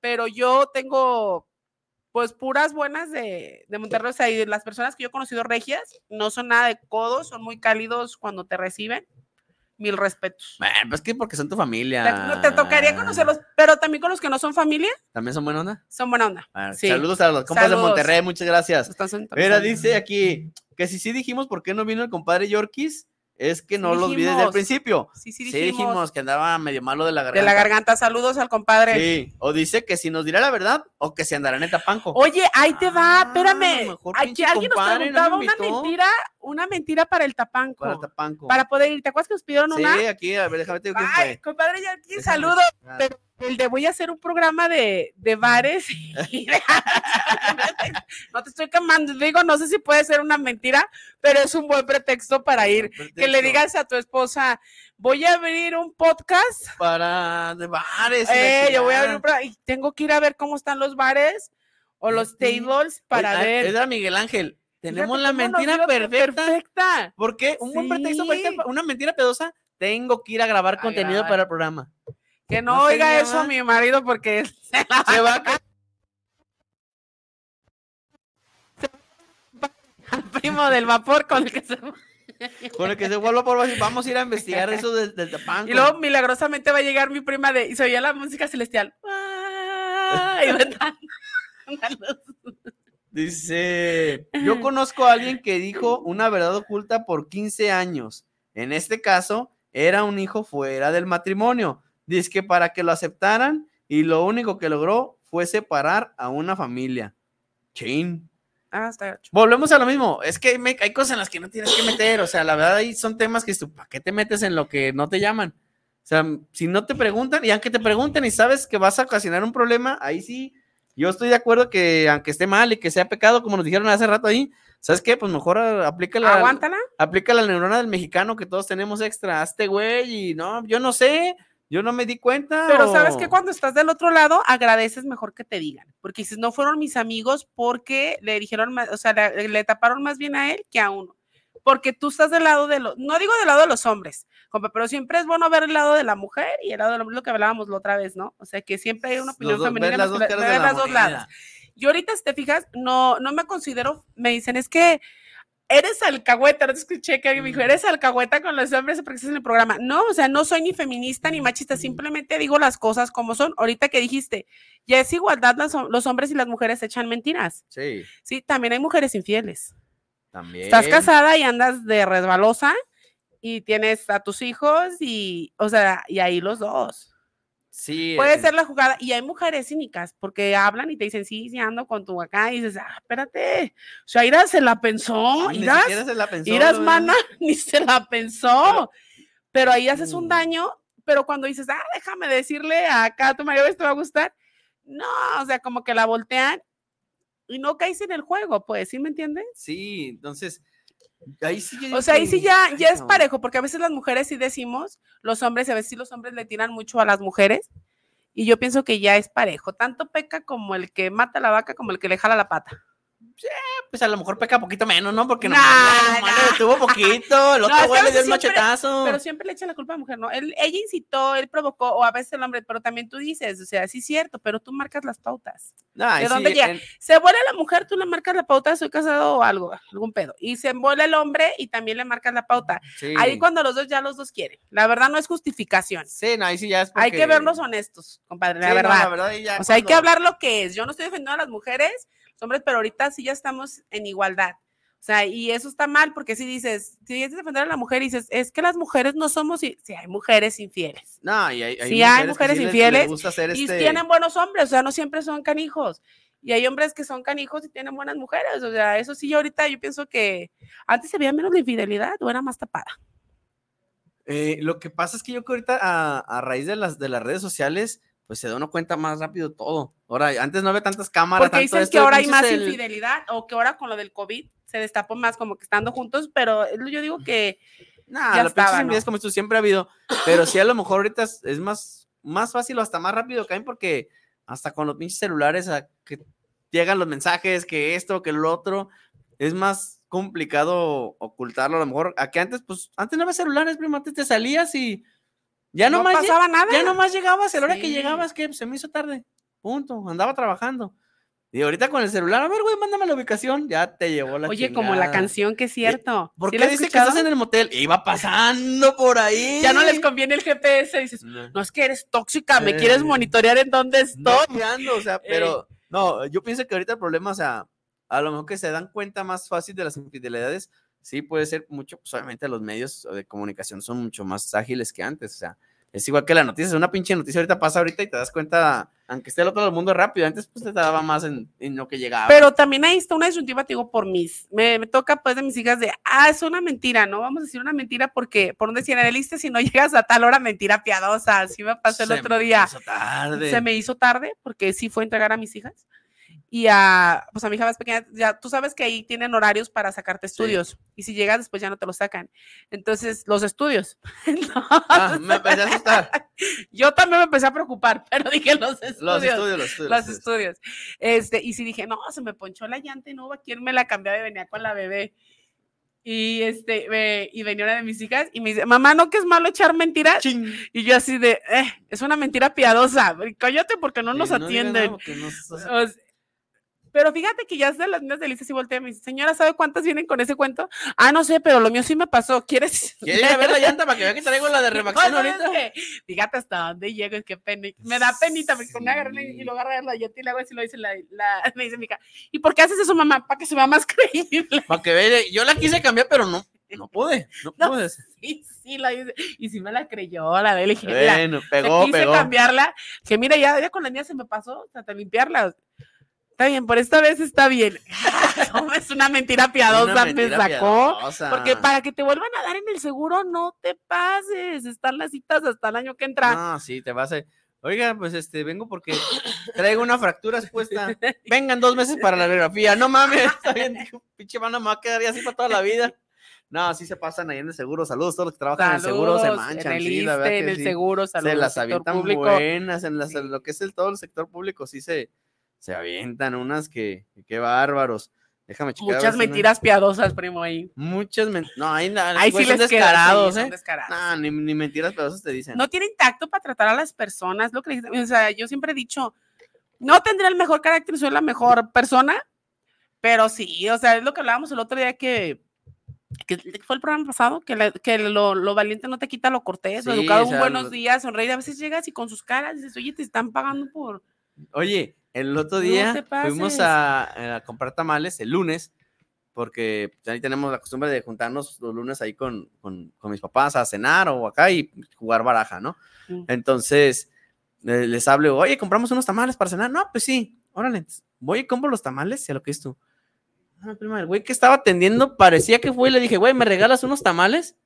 pero yo tengo pues puras buenas de, de Monterrey. O sea, y las personas que yo he conocido regias no son nada de codos, son muy cálidos cuando te reciben. Mil respetos. Bueno, pues que porque son tu familia. Te, te tocaría conocerlos, pero también con los que no son familia, ¿También son buena onda? son buena onda. Sí. Saludos a los compas Saludos. de Monterrey, muchas gracias. Mira, dice aquí que si sí dijimos por qué no vino el compadre Yorkis, es que Sí no los vi desde el dijimos. principio. Sí, sí, Sí dijimos. dijimos que andaba medio malo de la garganta. De la garganta, saludos al compadre. Sí, o dice que si nos dirá la verdad o que se andará en Tapanco. Oye, ahí te va, Ah, espérame. mejor Aquí alguien nos compadre, no me preguntaba una mentira, una mentira para el tapanco. Para Tapanco. Para poder ir. ¿Te acuerdas que nos pidieron sí, una? aquí, a ver, déjame te digo Ay, compadre Yankee, Déjame saludos. Pero el de voy a hacer un programa de, de bares. y de- no te estoy quemando, digo, no sé si puede ser una mentira, pero es un buen pretexto para ir. Que le digas a tu esposa, voy a abrir un podcast. Para de bares. Eh, yo voy a abrir chingada. un programa y tengo que ir a ver cómo están los bares o los tables para Oye, ver. Era Miguel Ángel. Tenemos Fíjate la mentira perfecta. perfecta. ¿Por qué? Un buen pretexto para irte Sí. a- una mentira pedosa. Tengo que ir a grabar A contenido grabar. para el programa. Que no, ¿No oiga eso a mi marido porque se la Se va a al primo del vapor con el que se con el que se vuelva por vamos a ir a investigar eso del, del Tapanco. Y luego milagrosamente va a llegar mi prima de y se oía la música celestial. ¡Ah! Y. Dice, yo conozco a alguien que dijo una verdad oculta por 15 años. En este caso, era un hijo fuera del matrimonio. Dice que para que lo aceptaran y lo único que logró fue separar a una familia. Chin. Ah, está gacho. Volvemos a lo mismo. Es que me- hay cosas en las que no tienes que meter. O sea, la verdad, ahí son temas que ¿para qué te metes en lo que no te llaman? O sea, si no te preguntan, y aunque te pregunten y sabes que vas a ocasionar un problema, ahí sí, yo estoy de acuerdo que aunque esté mal y que sea pecado, como nos dijeron hace rato ahí, ¿sabes qué? Pues mejor aplica la, Aguántala. aplica la neurona del mexicano que todos tenemos extra. Hazte güey y no, yo no sé, yo no me di cuenta. Pero sabes que cuando estás del otro lado, agradeces mejor que te digan. Porque si no fueron mis amigos, porque le dijeron más, o sea, le, le taparon más bien a él que a uno. Porque tú estás del lado de los, no digo del lado de los hombres, compa, pero siempre es bueno ver el lado de la mujer y el lado del hombre, lo que hablábamos la otra vez, ¿no? O sea, que siempre hay una opinión dos- femenina. ver las dos masculina, caras de la las dos lados. Yo ahorita, si te fijas, no, no me considero, me dicen, es que eres alcahueta, no te escuché que alguien me dijo, Mm. eres alcahueta con los hombres porque estás en el programa. No, o sea, no soy ni feminista ni machista, simplemente digo las cosas como son. Ahorita que dijiste, ya es igualdad, las los hombres y las mujeres echan mentiras. Sí. Sí, también hay mujeres infieles. También. Estás casada y andas de resbalosa y tienes a tus hijos y, o sea, y ahí los dos. Sí. Puede eh, ser la jugada. Y hay mujeres cínicas porque hablan y te dicen, sí, sí, ando con tu acá. Y dices, ah, espérate. O sea, Ira se la pensó. ni Iras, siquiera se la pensó, Iras, mana, ni se la pensó. Pero ahí haces un Mm. daño. Pero cuando dices, ah, déjame decirle acá a tu marido, esto va a gustar. No, o sea, como que la voltean y no caes en el juego, pues, ¿sí me entiendes? Sí, entonces. Ahí sí. O sea, ahí sí ya, ya es parejo, porque a veces las mujeres sí decimos, los hombres, a veces sí los hombres le tiran mucho a las mujeres, y yo pienso que ya es parejo. Tanto peca como el que mata a la vaca como el que le jala la pata. Pues a lo mejor peca poquito menos, ¿no? Porque no, Nah, nah. poquito. El No, otro que güey le dio el machetazo. Pero siempre le echan la culpa a la mujer, ¿no? Él, ella incitó, él provocó, o a veces el hombre, pero también tú dices, o sea, sí es cierto, pero tú marcas las pautas. Nah, ¿de dónde sí, llega? en- Se vuela la mujer, tú le marcas la pauta, soy casado o algo, algún pedo. Y se vuela el hombre y también le marcas la pauta. sí. Ahí cuando los dos ya los dos quieren. La verdad no es justificación. Sí, no, ahí sí ya es Hay que porque- vernos honestos, compadre, la Sí, no, verdad. verdad, ya O sea, hay que cuando- hablar lo que es. Yo no estoy defendiendo a las mujeres, los hombres, pero ahorita sí ya estamos en igualdad. O sea, y eso está mal porque si dices, si quieres defender a la mujer y dices, es que las mujeres no somos, si hay mujeres infieles. No, y hay, hay que mujeres sí les- infieles les gusta hacer Y este- tienen buenos hombres, o sea, no siempre son canijos. Y hay hombres que son canijos y tienen buenas mujeres. O sea, eso sí, yo ahorita yo pienso que antes se veía menos la infidelidad o era más tapada. Eh, lo que pasa es que yo creo que ahorita a, a raíz de las, de las redes sociales, pues se da uno cuenta más rápido todo. Ahora, antes no había tantas cámaras. Porque tanto dicen que ahora hay más el- infidelidad o que ahora con lo del COVID se destapó más como que estando juntos, pero es lo- yo digo que Nah, Ya pinches estaba, ¿no? envidias como esto siempre ha habido, pero sí a lo mejor ahorita es, es más, más fácil o hasta más rápido caen porque hasta con los pinches celulares a que llegan los mensajes, que esto, que lo otro, es más complicado ocultarlo a lo mejor. Aquí antes, pues, antes no había celulares, primo, antes te salías y ya no, nomás, pasaba nada. ya nomás llegabas, a la hora que Sí. llegabas, que se me hizo tarde, punto, andaba trabajando. Y ahorita con el celular, a ver, güey, mándame la ubicación, ya te llevó la Oye, como la canción que es cierto. ¿Por ¿Sí qué dice que estás en el motel? Iba pasando por ahí. Ya no les conviene el GPS, dices, No. no es que eres tóxica, me Eh. quieres monitorear en dónde No, estoy. tirando, o sea, pero no, yo pienso que ahorita el problema, o sea, a lo mejor que se dan cuenta más fácil de las infidelidades, sí puede ser mucho, pues obviamente los medios de comunicación son mucho más ágiles que antes, o sea, es igual que la noticia, una pinche noticia ahorita pasa ahorita y te das cuenta, aunque esté el otro del mundo rápido, antes pues te daba más en, en lo que llegaba. Pero también ahí está una disyuntiva, te digo, por mis, me, me toca pues de mis hijas de, ah, es una mentira, ¿no? Vamos a decir una mentira porque, por donde decían en el si no llegas a tal hora, mentira piadosa, así me pasó el Se otro me día. hizo tarde. Se me hizo tarde porque sí fue a entregar a mis hijas. Y a, pues a mi hija más pequeña, ya tú sabes que ahí tienen horarios para sacarte estudios. Y si llegas después ya no te los sacan. Entonces, los estudios. Ah, me empecé a asustar. Yo también me empecé a preocupar, pero dije los estudios. Los estudios, los estudios. Los estudios. Este, y si dije, no, se me ponchó la llanta y no hubo quien me la cambiaba y venía con la bebé. Y este, me- y venía una de mis hijas y me dice, mamá, ¿no que es malo echar mentiras? Ching. Y yo así de, eh, es una mentira piadosa, cállate porque no nos digas atienden. nada porque no- o sea, O sea, pero fíjate que ya es de las niñas de Lisa y voltea y me dice, señora, ¿sabe cuántas vienen con ese cuento? Ah, no sé, pero lo mío sí me pasó. ¿Quieres? ¿Quiere ir a ver la llanta para que vea que traigo la de ¿sabes ahorita? qué? Fíjate hasta dónde llego, es que pena. Me da penita, porque me agarré y lo agarré la llanta y le hago así, lo dice la, la- me dice mi hija, ¿y por qué haces eso, mamá? Para que se vea más creíble. Para que vea, yo la quise cambiar, pero no, no pude, no No. pude. Sí, sí, la dice. Y sí me la creyó, la de Bueno, te pegó, quise pegó. cambiarla. Que mira, ya, ya con la niña se me pasó hasta limpiarla. Está bien, por esta vez está bien. Es una mentira piadosa, Una me sacó. piadosa. Porque para que te vuelvan a dar en el seguro, no te pases. Están las citas hasta el año que entra. No, sí, te vas a... Oiga, pues este, vengo porque traigo una fractura expuesta. Vengan dos meses para la radiografía. No mames, está bien. Pinche mano, me va a quedar así para toda la vida. No, sí se pasan ahí en el seguro. Saludos a todos los que trabajan en el seguro, se manchan. En el sí, la verdad en el sí. seguro, saludos se las avientan público. buenas en, las- en lo que es el todo el sector público, sí se, se avientan unas que, que qué bárbaros. Déjame checar. Muchas mentiras piadosas, primo, ahí. Muchas mentiras. No, ahí, Ahí sí son les queda, sí, descarados, son ¿eh? descarados. No, ni, ni mentiras pedazos te dicen. no tienen tacto para tratar a las personas, lo que o sea, yo siempre he dicho, no tendré el mejor carácter, soy la mejor persona, pero sí, o sea, es lo que hablábamos el otro día que, que fue el programa pasado, que, la- que lo, lo valiente no te quita lo cortés, lo Sí, educado, o sea, un buenos lo- días, sonreír, a veces llegas y con sus caras dices, oye, te están pagando por... Oye, el otro día fuimos a, a comprar tamales el lunes porque ahí tenemos la costumbre de juntarnos los lunes ahí con, con, con mis papás a cenar o acá y jugar baraja, ¿no? Mm. Entonces eh, les hablo, oye, compramos unos tamales para cenar. No, pues sí, órale, voy y compro los tamales y a lo que es tú. Ah, prima, el güey que estaba atendiendo parecía que fue y le dije, güey, ¿me regalas unos tamales?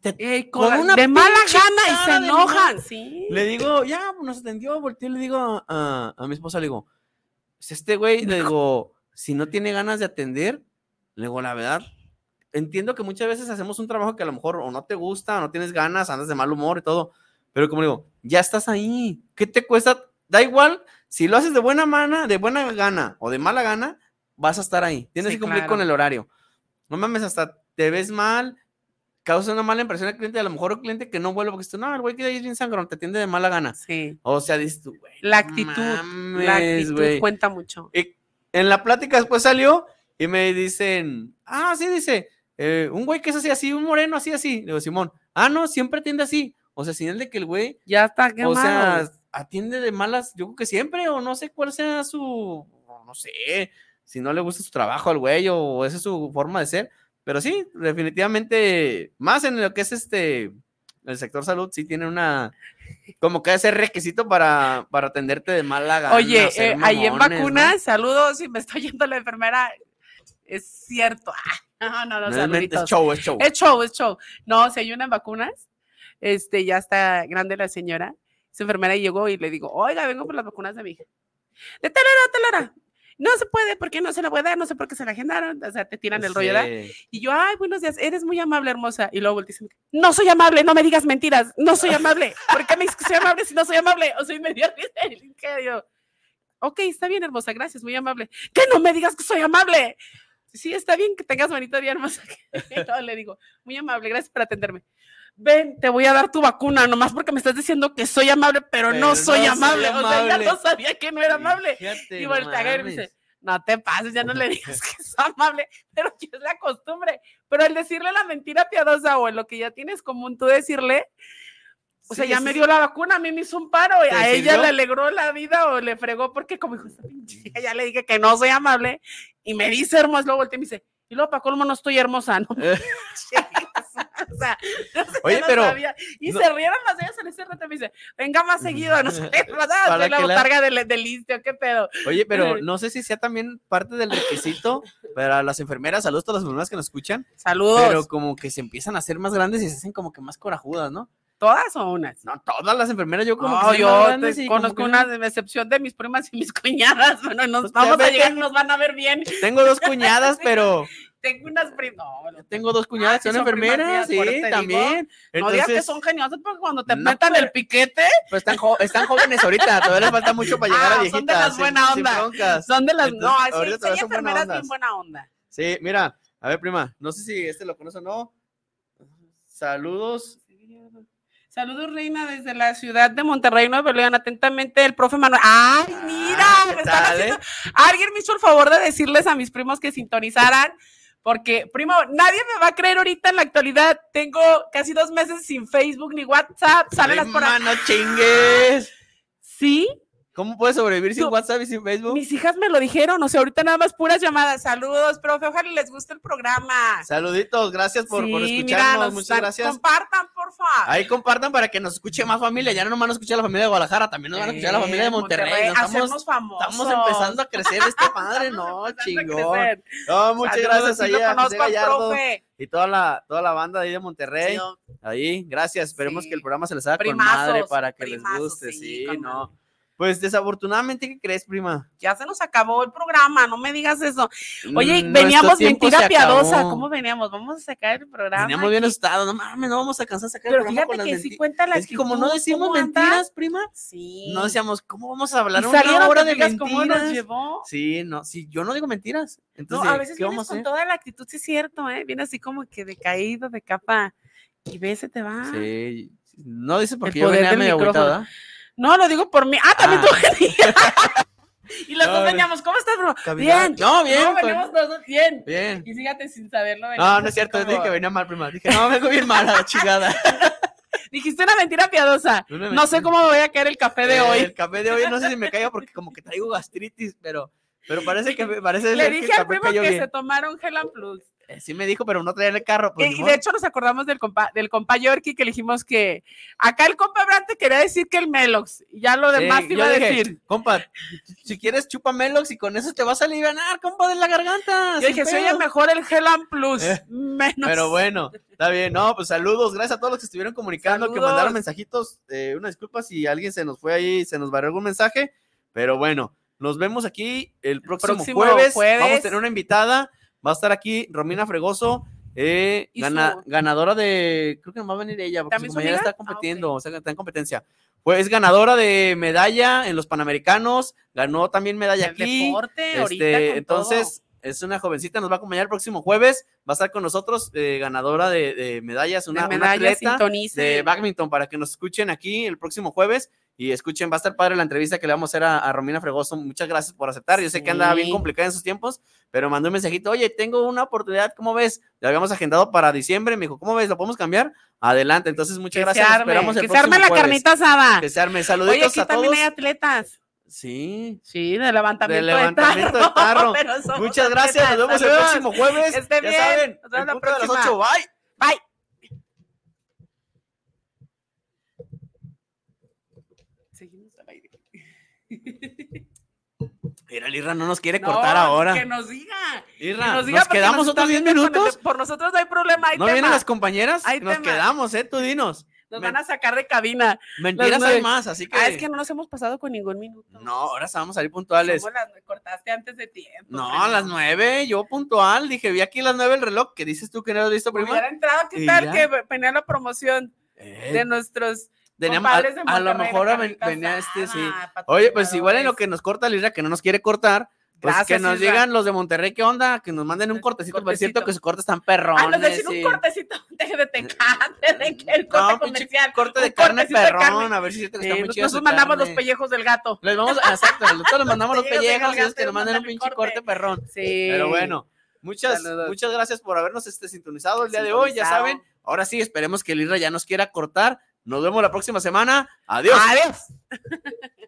Te- Ey, con con- una de mala gana y se enojan. Sí. Le digo, ya, nos atendió, volteé y le digo a, a- a mi esposa, le digo, pues este güey, le digo, si no tiene ganas de atender, le digo, la verdad, entiendo que muchas veces hacemos un trabajo que a lo mejor o no te gusta, o no tienes ganas, andas de mal humor y todo, pero como le digo, ya estás ahí, ¿qué te cuesta? Da igual, si lo haces de buena mano, de buena gana o de mala gana, vas a estar ahí, tienes Sí, que cumplir claro. con el horario. No mames, hasta te ves mal, causa una mala impresión al cliente, a lo mejor el cliente que no vuelve porque dice, no, el güey que ahí es bien sangrón, te atiende de mala gana. Sí. O sea, dices tú, güey. La actitud, la actitud cuenta mucho. Y en la plática después salió y me dicen, ah, sí, dice, eh, un güey que es así, así, un moreno, así, así. Le digo, Simón, ah, no, siempre atiende así. O sea, señal de que el güey, Ya está quemado. o sea, atiende de malas, yo creo que siempre, o no sé cuál sea su, no sé, si no le gusta su trabajo al güey o esa es su forma de ser. Pero sí, definitivamente, más en lo que es este, el sector salud, sí tiene una, como que ese requisito para, para atenderte de mala gana. Oye, eh, ahí en mamones, ¿no? vacunas, saludos, si me estoy yendo la enfermera, es cierto. Ah, no, no, no, es show, es show. Es show, es show. No, si hay una en vacunas, este, ya está grande la señora, su enfermera y llegó y le digo, oiga, vengo por las vacunas de mi hija. De tal hora a tal hora. No se puede, porque no se la voy a dar, no sé por qué se la agendaron, o sea, te tiran el rollo, ¿verdad? Y yo, ay, buenos días, eres muy amable, hermosa. Y luego volteé y dice, no soy amable, no me digas mentiras, no soy amable. ¿Por qué me dices que soy amable si no soy amable? O soy medio risa. Y que yo, ok, está bien, hermosa, gracias, muy amable. Que no me digas que soy amable. Sí, está bien que tengas bonito día, hermosa. Y luego le digo, muy amable, gracias por atenderme. Ven, te voy a dar tu vacuna, nomás porque me estás diciendo que soy amable, pero, Pero no soy no soy amable. O sea, ya amable. no sabía que no era amable. Fíjate, Y voltea a y dice, no te pases, ya no le digas que es amable, pero que es la costumbre. Pero el decirle la mentira piadosa o en lo que ya tienes común tú decirle, o sea, ya me ella la vacuna, a mí me hizo un paro, y ¿Te a ella le alegró la vida o le fregó porque como dijo, ya le dije que no soy amable y me dice hermosa, luego volteé y me dice, y luego para colmo no estoy hermosa, ¿no? O sea, no sé, Oye, pero sabía. Y no- se rieron las ellas en ese rato me dice, venga más seguido, no sé. Para la botarga del, del listio, qué pedo. Oye, pero no sé si sea también parte del requisito para las enfermeras, saludos a todas las enfermeras que nos escuchan, Saludos. pero como que se empiezan a hacer más grandes y se hacen como que más corajudas, ¿no? ¿Todas o unas? No, todas las enfermeras yo como No, que yo te conozco que- una de excepción de mis primas y mis cuñadas. Bueno, nos Pues, vamos a llegar, nos van a ver bien. Tengo dos cuñadas, pero Tengo unas primas. No, tengo dos cuñadas Ah, que sí, son son enfermeras, mías, sí, también. no digas que son geniosas porque cuando te No, metan pero- el piquete, pues están, jo- están jóvenes ahorita, todavía les falta mucho para llegar Ah, a son viejitas. de las sin- buena sin onda. broncas. son de las. Entonces, no, sí, hay son enfermeras bien buena onda. Sí, mira, a ver, prima, no sé si este lo conoce o no. Saludos. Saludos, Reina, desde la ciudad de Monterrey, Nuevo León. Atentamente, el profe Manuel. ¡Ay, mira! Ah, me ¿qué están haciendo- eh? Alguien me hizo el favor de decirles a mis primos que sintonizaran, porque, primo, nadie me va a creer ahorita en la actualidad. Tengo casi dos meses sin Facebook ni WhatsApp. Salen las por ahí. no chingues. Sí, ¿Cómo puedes sobrevivir sin WhatsApp y sin Facebook? mis hijas me lo dijeron. O sea, ahorita nada más puras llamadas. Saludos, profe. Ojalá les guste el programa. Saluditos, gracias por, escucharnos, mira, muchas gracias. Compartan, por favor. Ahí compartan para que nos escuche más familia. Ya no nomás nos escucha la familia de Guadalajara, también nos van a escuchar la familia de Eh, Monterrey. Nos estamos, famosos. estamos empezando a crecer esta madre, Estamos no, chingón. No, muchas Saludos, gracias sí ahí a José Gallardo profe. y toda la, toda la banda de ahí de Monterrey. Sí, Ahí, gracias. Esperemos Sí. que el programa se les haga con Primazos, madre para que les guste. sí, Sí, con no. Pues desafortunadamente, ¿qué crees, prima? ya se nos acabó el programa, no me digas eso. Oye, Mm, veníamos mentira piadosa. ¿cómo veníamos? Vamos a sacar el programa. Veníamos bien asustados. No mames, no vamos a cansar de sacar Pero el programa con fíjate que sí menti- cuenta la Es que como no decimos mentiras, prima, Sí. no decíamos, ¿cómo vamos a hablar una hora ¿te de mentiras? cómo nos llevó. Sí, no, sí, yo no digo mentiras. No, Entonces, a veces ¿qué vienes vamos a con toda la actitud, sí es cierto, ¿eh? Viene así como que decaído, de capa, y ves, se te va. Sí, no dices porque El yo venía medio micrófono. No, lo digo por mí. Ah, también Ah. tú y los No, dos veníamos, ¿cómo estás, bro? Bien. No, bien, No, pues. venimos los dos bien. Bien. Y fíjate, sin saberlo. No, no es cierto, como- dije que venía mal, prima. Dije, no, vengo bien mal a la chingada. Dijiste una mentira piadosa. Una No sé cómo me voy a caer el café de Eh, hoy. El café de hoy no sé si me caiga porque como que traigo gastritis, pero Pero parece que parece Le dije que al primo que bien. se tomaron Helen Plus. Eh, Sí me dijo, pero no traía el carro. Pues, Y- ni y modo. de hecho nos acordamos del compa, del compa Yorkie que le dijimos que acá el compa Brante quería decir que el Melox. Y ya lo demás Sí, iba a dije, decir. compa, si quieres chupa Melox y con eso te vas a aliviar, compa, de la garganta. Yo dije, se oye pedo". mejor el Helen Plus. Eh, menos. Pero bueno, está bien. No, pues saludos. Gracias a todos los que estuvieron comunicando, que Saludos. mandaron mensajitos. Eh, una disculpa si alguien se nos fue ahí, se nos barrió algún mensaje. Pero bueno, nos vemos aquí el próximo, Próximo jueves. jueves. Vamos a tener una invitada. Va a estar aquí Romina Fregoso. eh, gana- ganadora de. Creo que no va a venir ella, porque ¿También su compañera está Ah, compitiendo, o sea, está en competencia. Pues ganadora de medalla en los Panamericanos. Ganó también medalla el aquí. deporte ahorita Este, con entonces, es una jovencita, nos va a acompañar el próximo jueves. Va a estar con nosotros, eh, ganadora de, de medallas, una, de una medallas, atleta sintonice. de badminton para que nos escuchen aquí el próximo jueves y escuchen, va a estar padre la entrevista que le vamos a hacer a, a Romina Fregoso. Muchas gracias por aceptar. Yo sé que andaba bien complicada en sus tiempos, pero mandó un mensajito, oye, tengo una oportunidad, ¿cómo ves? La habíamos agendado para diciembre, me dijo, ¿cómo ves? ¿Lo podemos cambiar? Adelante, entonces muchas que gracias. se nos arme, esperamos el que se arme la jueves. carnita asada. Que se arme. Oye, Saluditos aquí a también todos. hay atletas. Sí. Sí, de levantamiento De levantamiento de tarro. Muchas gracias, nos vemos el próximo jueves. Esté ya bien. saben, Nos vemos la de las próxima. 8, bye. Bye. Seguimos al aire. Mira, el Irra no nos quiere No, cortar ahora. Que nos diga. Irra, nos nos, diga porque quedamos nos otros 10 está viendo con el minutos. Por nosotros no hay problema. Hay ¿No tema. vienen las compañeras? Hay nos tema. quedamos, ¿eh? Tú dinos. Nos van a sacar de cabina. Mentiras hay nueve. más, así que... Ah, es que no nos hemos pasado con ningún minuto. No, ahora vamos a salir puntuales. Somos las- cortaste antes de tiempo. No, a las 9, yo puntual. Dije, vi aquí las 9 el reloj. ¿Qué dices tú que no has visto, prima? Hubiera entrado, ¿qué tal ya. que venía la promoción Eh, de nuestros teníamos- a, a lo mejor venía este, sí. Oye, pues igual en lo que nos corta el Irra, que no nos quiere cortar, pues que Gracias, nos Isra. digan los de Monterrey, ¿qué onda? Que nos manden un cortecito, por cierto, que su corte están perrones. Ah, nos decían sí. un cortecito de, de tecate, de que el corte No, comercial. corte de carne cortecito de perrón, carne. a ver si es cierto que Sí, está muy chido nosotros mandamos carne. los pellejos del gato. Les vamos, exacto, nosotros les mandamos los Pellejos ellos que nos manden un pinche corte. corte perrón. Sí. Pero bueno, muchas, Saludos. muchas gracias por habernos este, sintonizado el día de hoy, ya saben. Ahora sí, esperemos que el Irra ya nos quiera cortar. Nos vemos la próxima semana. Adiós. Adiós.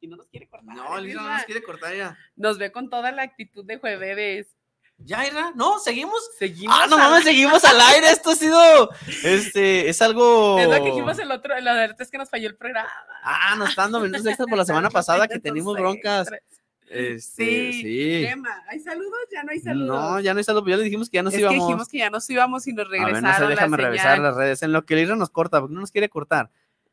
y no nos quiere cortar. No, el Irra no nos quiere cortar ya. Nos ve con toda la actitud de jueves. ¿Ya, Irra? ¿No? ¿Seguimos? Seguimos. Ah, no mames, seguimos al aire. Esto ha sido, este, es algo... Es lo que dijimos el otro, la verdad es que nos falló el programa. Ah, nos están dando minutos extras por la semana pasada que tenemos broncas. Extras. Este, Sí, sí. Emma, ¿hay saludos? Ya no hay saludos. No, ya no hay saludos, ya le dijimos que ya nos es que íbamos. dijimos que ya nos íbamos y nos A ver, regresaron no sé, déjame la revisar las redes. En lo que el Irra nos corta, porque no nos quiere cortar.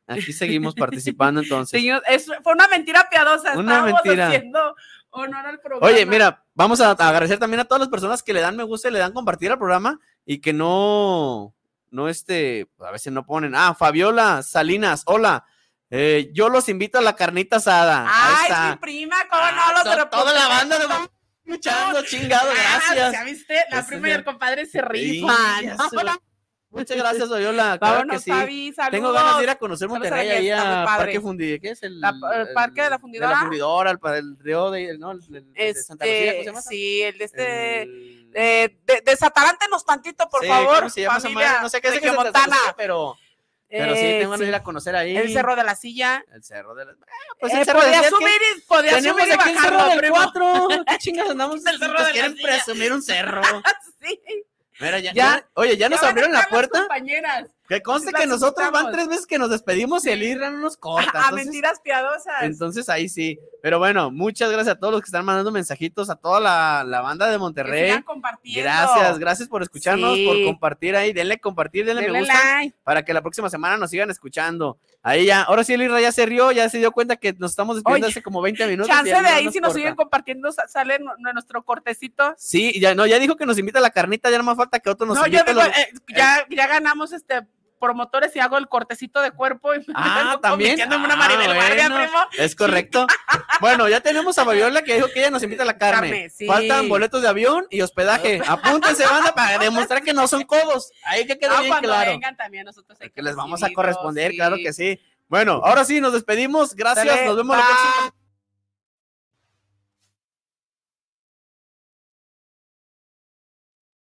Aquí seguimos participando entonces. Seguimos- es- fue una mentira piadosa. Una Estábamos mentira. haciendo honor al programa. Oye, mira, vamos a agradecer también a todas las personas que le dan me gusta y le dan compartir al programa y que no, no este, a veces no ponen. Ah, Fabiola Salinas, hola. Eh, yo los invito a la carnita asada. Ahí Ay, está. mi prima, cómo Ah, no los to- reporté? Toda la banda nos va escuchando, chingado, Ah, gracias. Ya viste, la prima y el compadre se rifan. Muchas gracias, Fabiola. Claro Vámonos, que sí. Fabi, saludos. Tengo ganas de ir a conocer Monterrey ahí a. Parque Fundi, ¿qué es el, La- el Parque de la Fundidora. De la Fundidora, el, el río de, no, el, el de Santa Lucía, ¿cómo se Este, llama? sí, el de este, El- eh, de, tantito, por Sí, favor, ¿cómo se llama esa familia madre? No sé qué es que Regiomontana. pero, pero sí, Eh, tengo ganas de ir a conocer ahí. El Cerro de la Silla. El cerro de la. Ah, pues Eh, el cerro de la subir y podía Tenemos subir y aquí el cerro bajarlo, del primo. 4. ¿Qué chingas andamos? El cerro de la quieren silla. presumir un cerro. Sí. Mira, ya, oye, ya nos abrieron la puerta. compañeras. Que conste Las que nosotros van tres veces que nos despedimos y el Irra no nos corta. A, mentiras piadosas. Entonces ahí sí. Pero bueno, muchas gracias a todos los que están mandando mensajitos, a toda la, la banda de Que Monterrey. sigan compartiendo. Gracias, gracias por escucharnos, Sí. por compartir ahí. Denle compartir, denle, me gusta like. para que la próxima semana nos sigan escuchando. Ahí ya, ahora sí el Irra ya se rió, ya se dio cuenta que nos estamos despidiendo Oye, hace como 20 minutos. Chance de no ahí, si nos corta. siguen compartiendo, sa- sale nu- nuestro cortecito. Sí, ya no, ya dijo que nos invita a la carnita, ya no más falta que otro nos no, yo invite. a digo, los- eh, ya, ya ganamos este promotores y hago el cortecito de cuerpo y Ah, también. una Ah, Maribel Guardia, bueno. primo. Es correcto. Bueno, ya tenemos a Fabiola que dijo que ella nos invita a la carne. Sí. Faltan boletos de avión y hospedaje. Apúntense, banda, para demostrar que no son codos. Ahí que quede Ah, bien claro. vengan también nosotros hay Que les vamos a corresponder, sí. claro que sí. Bueno, ahora sí, nos despedimos. Gracias, nos vemos la bye. próxima.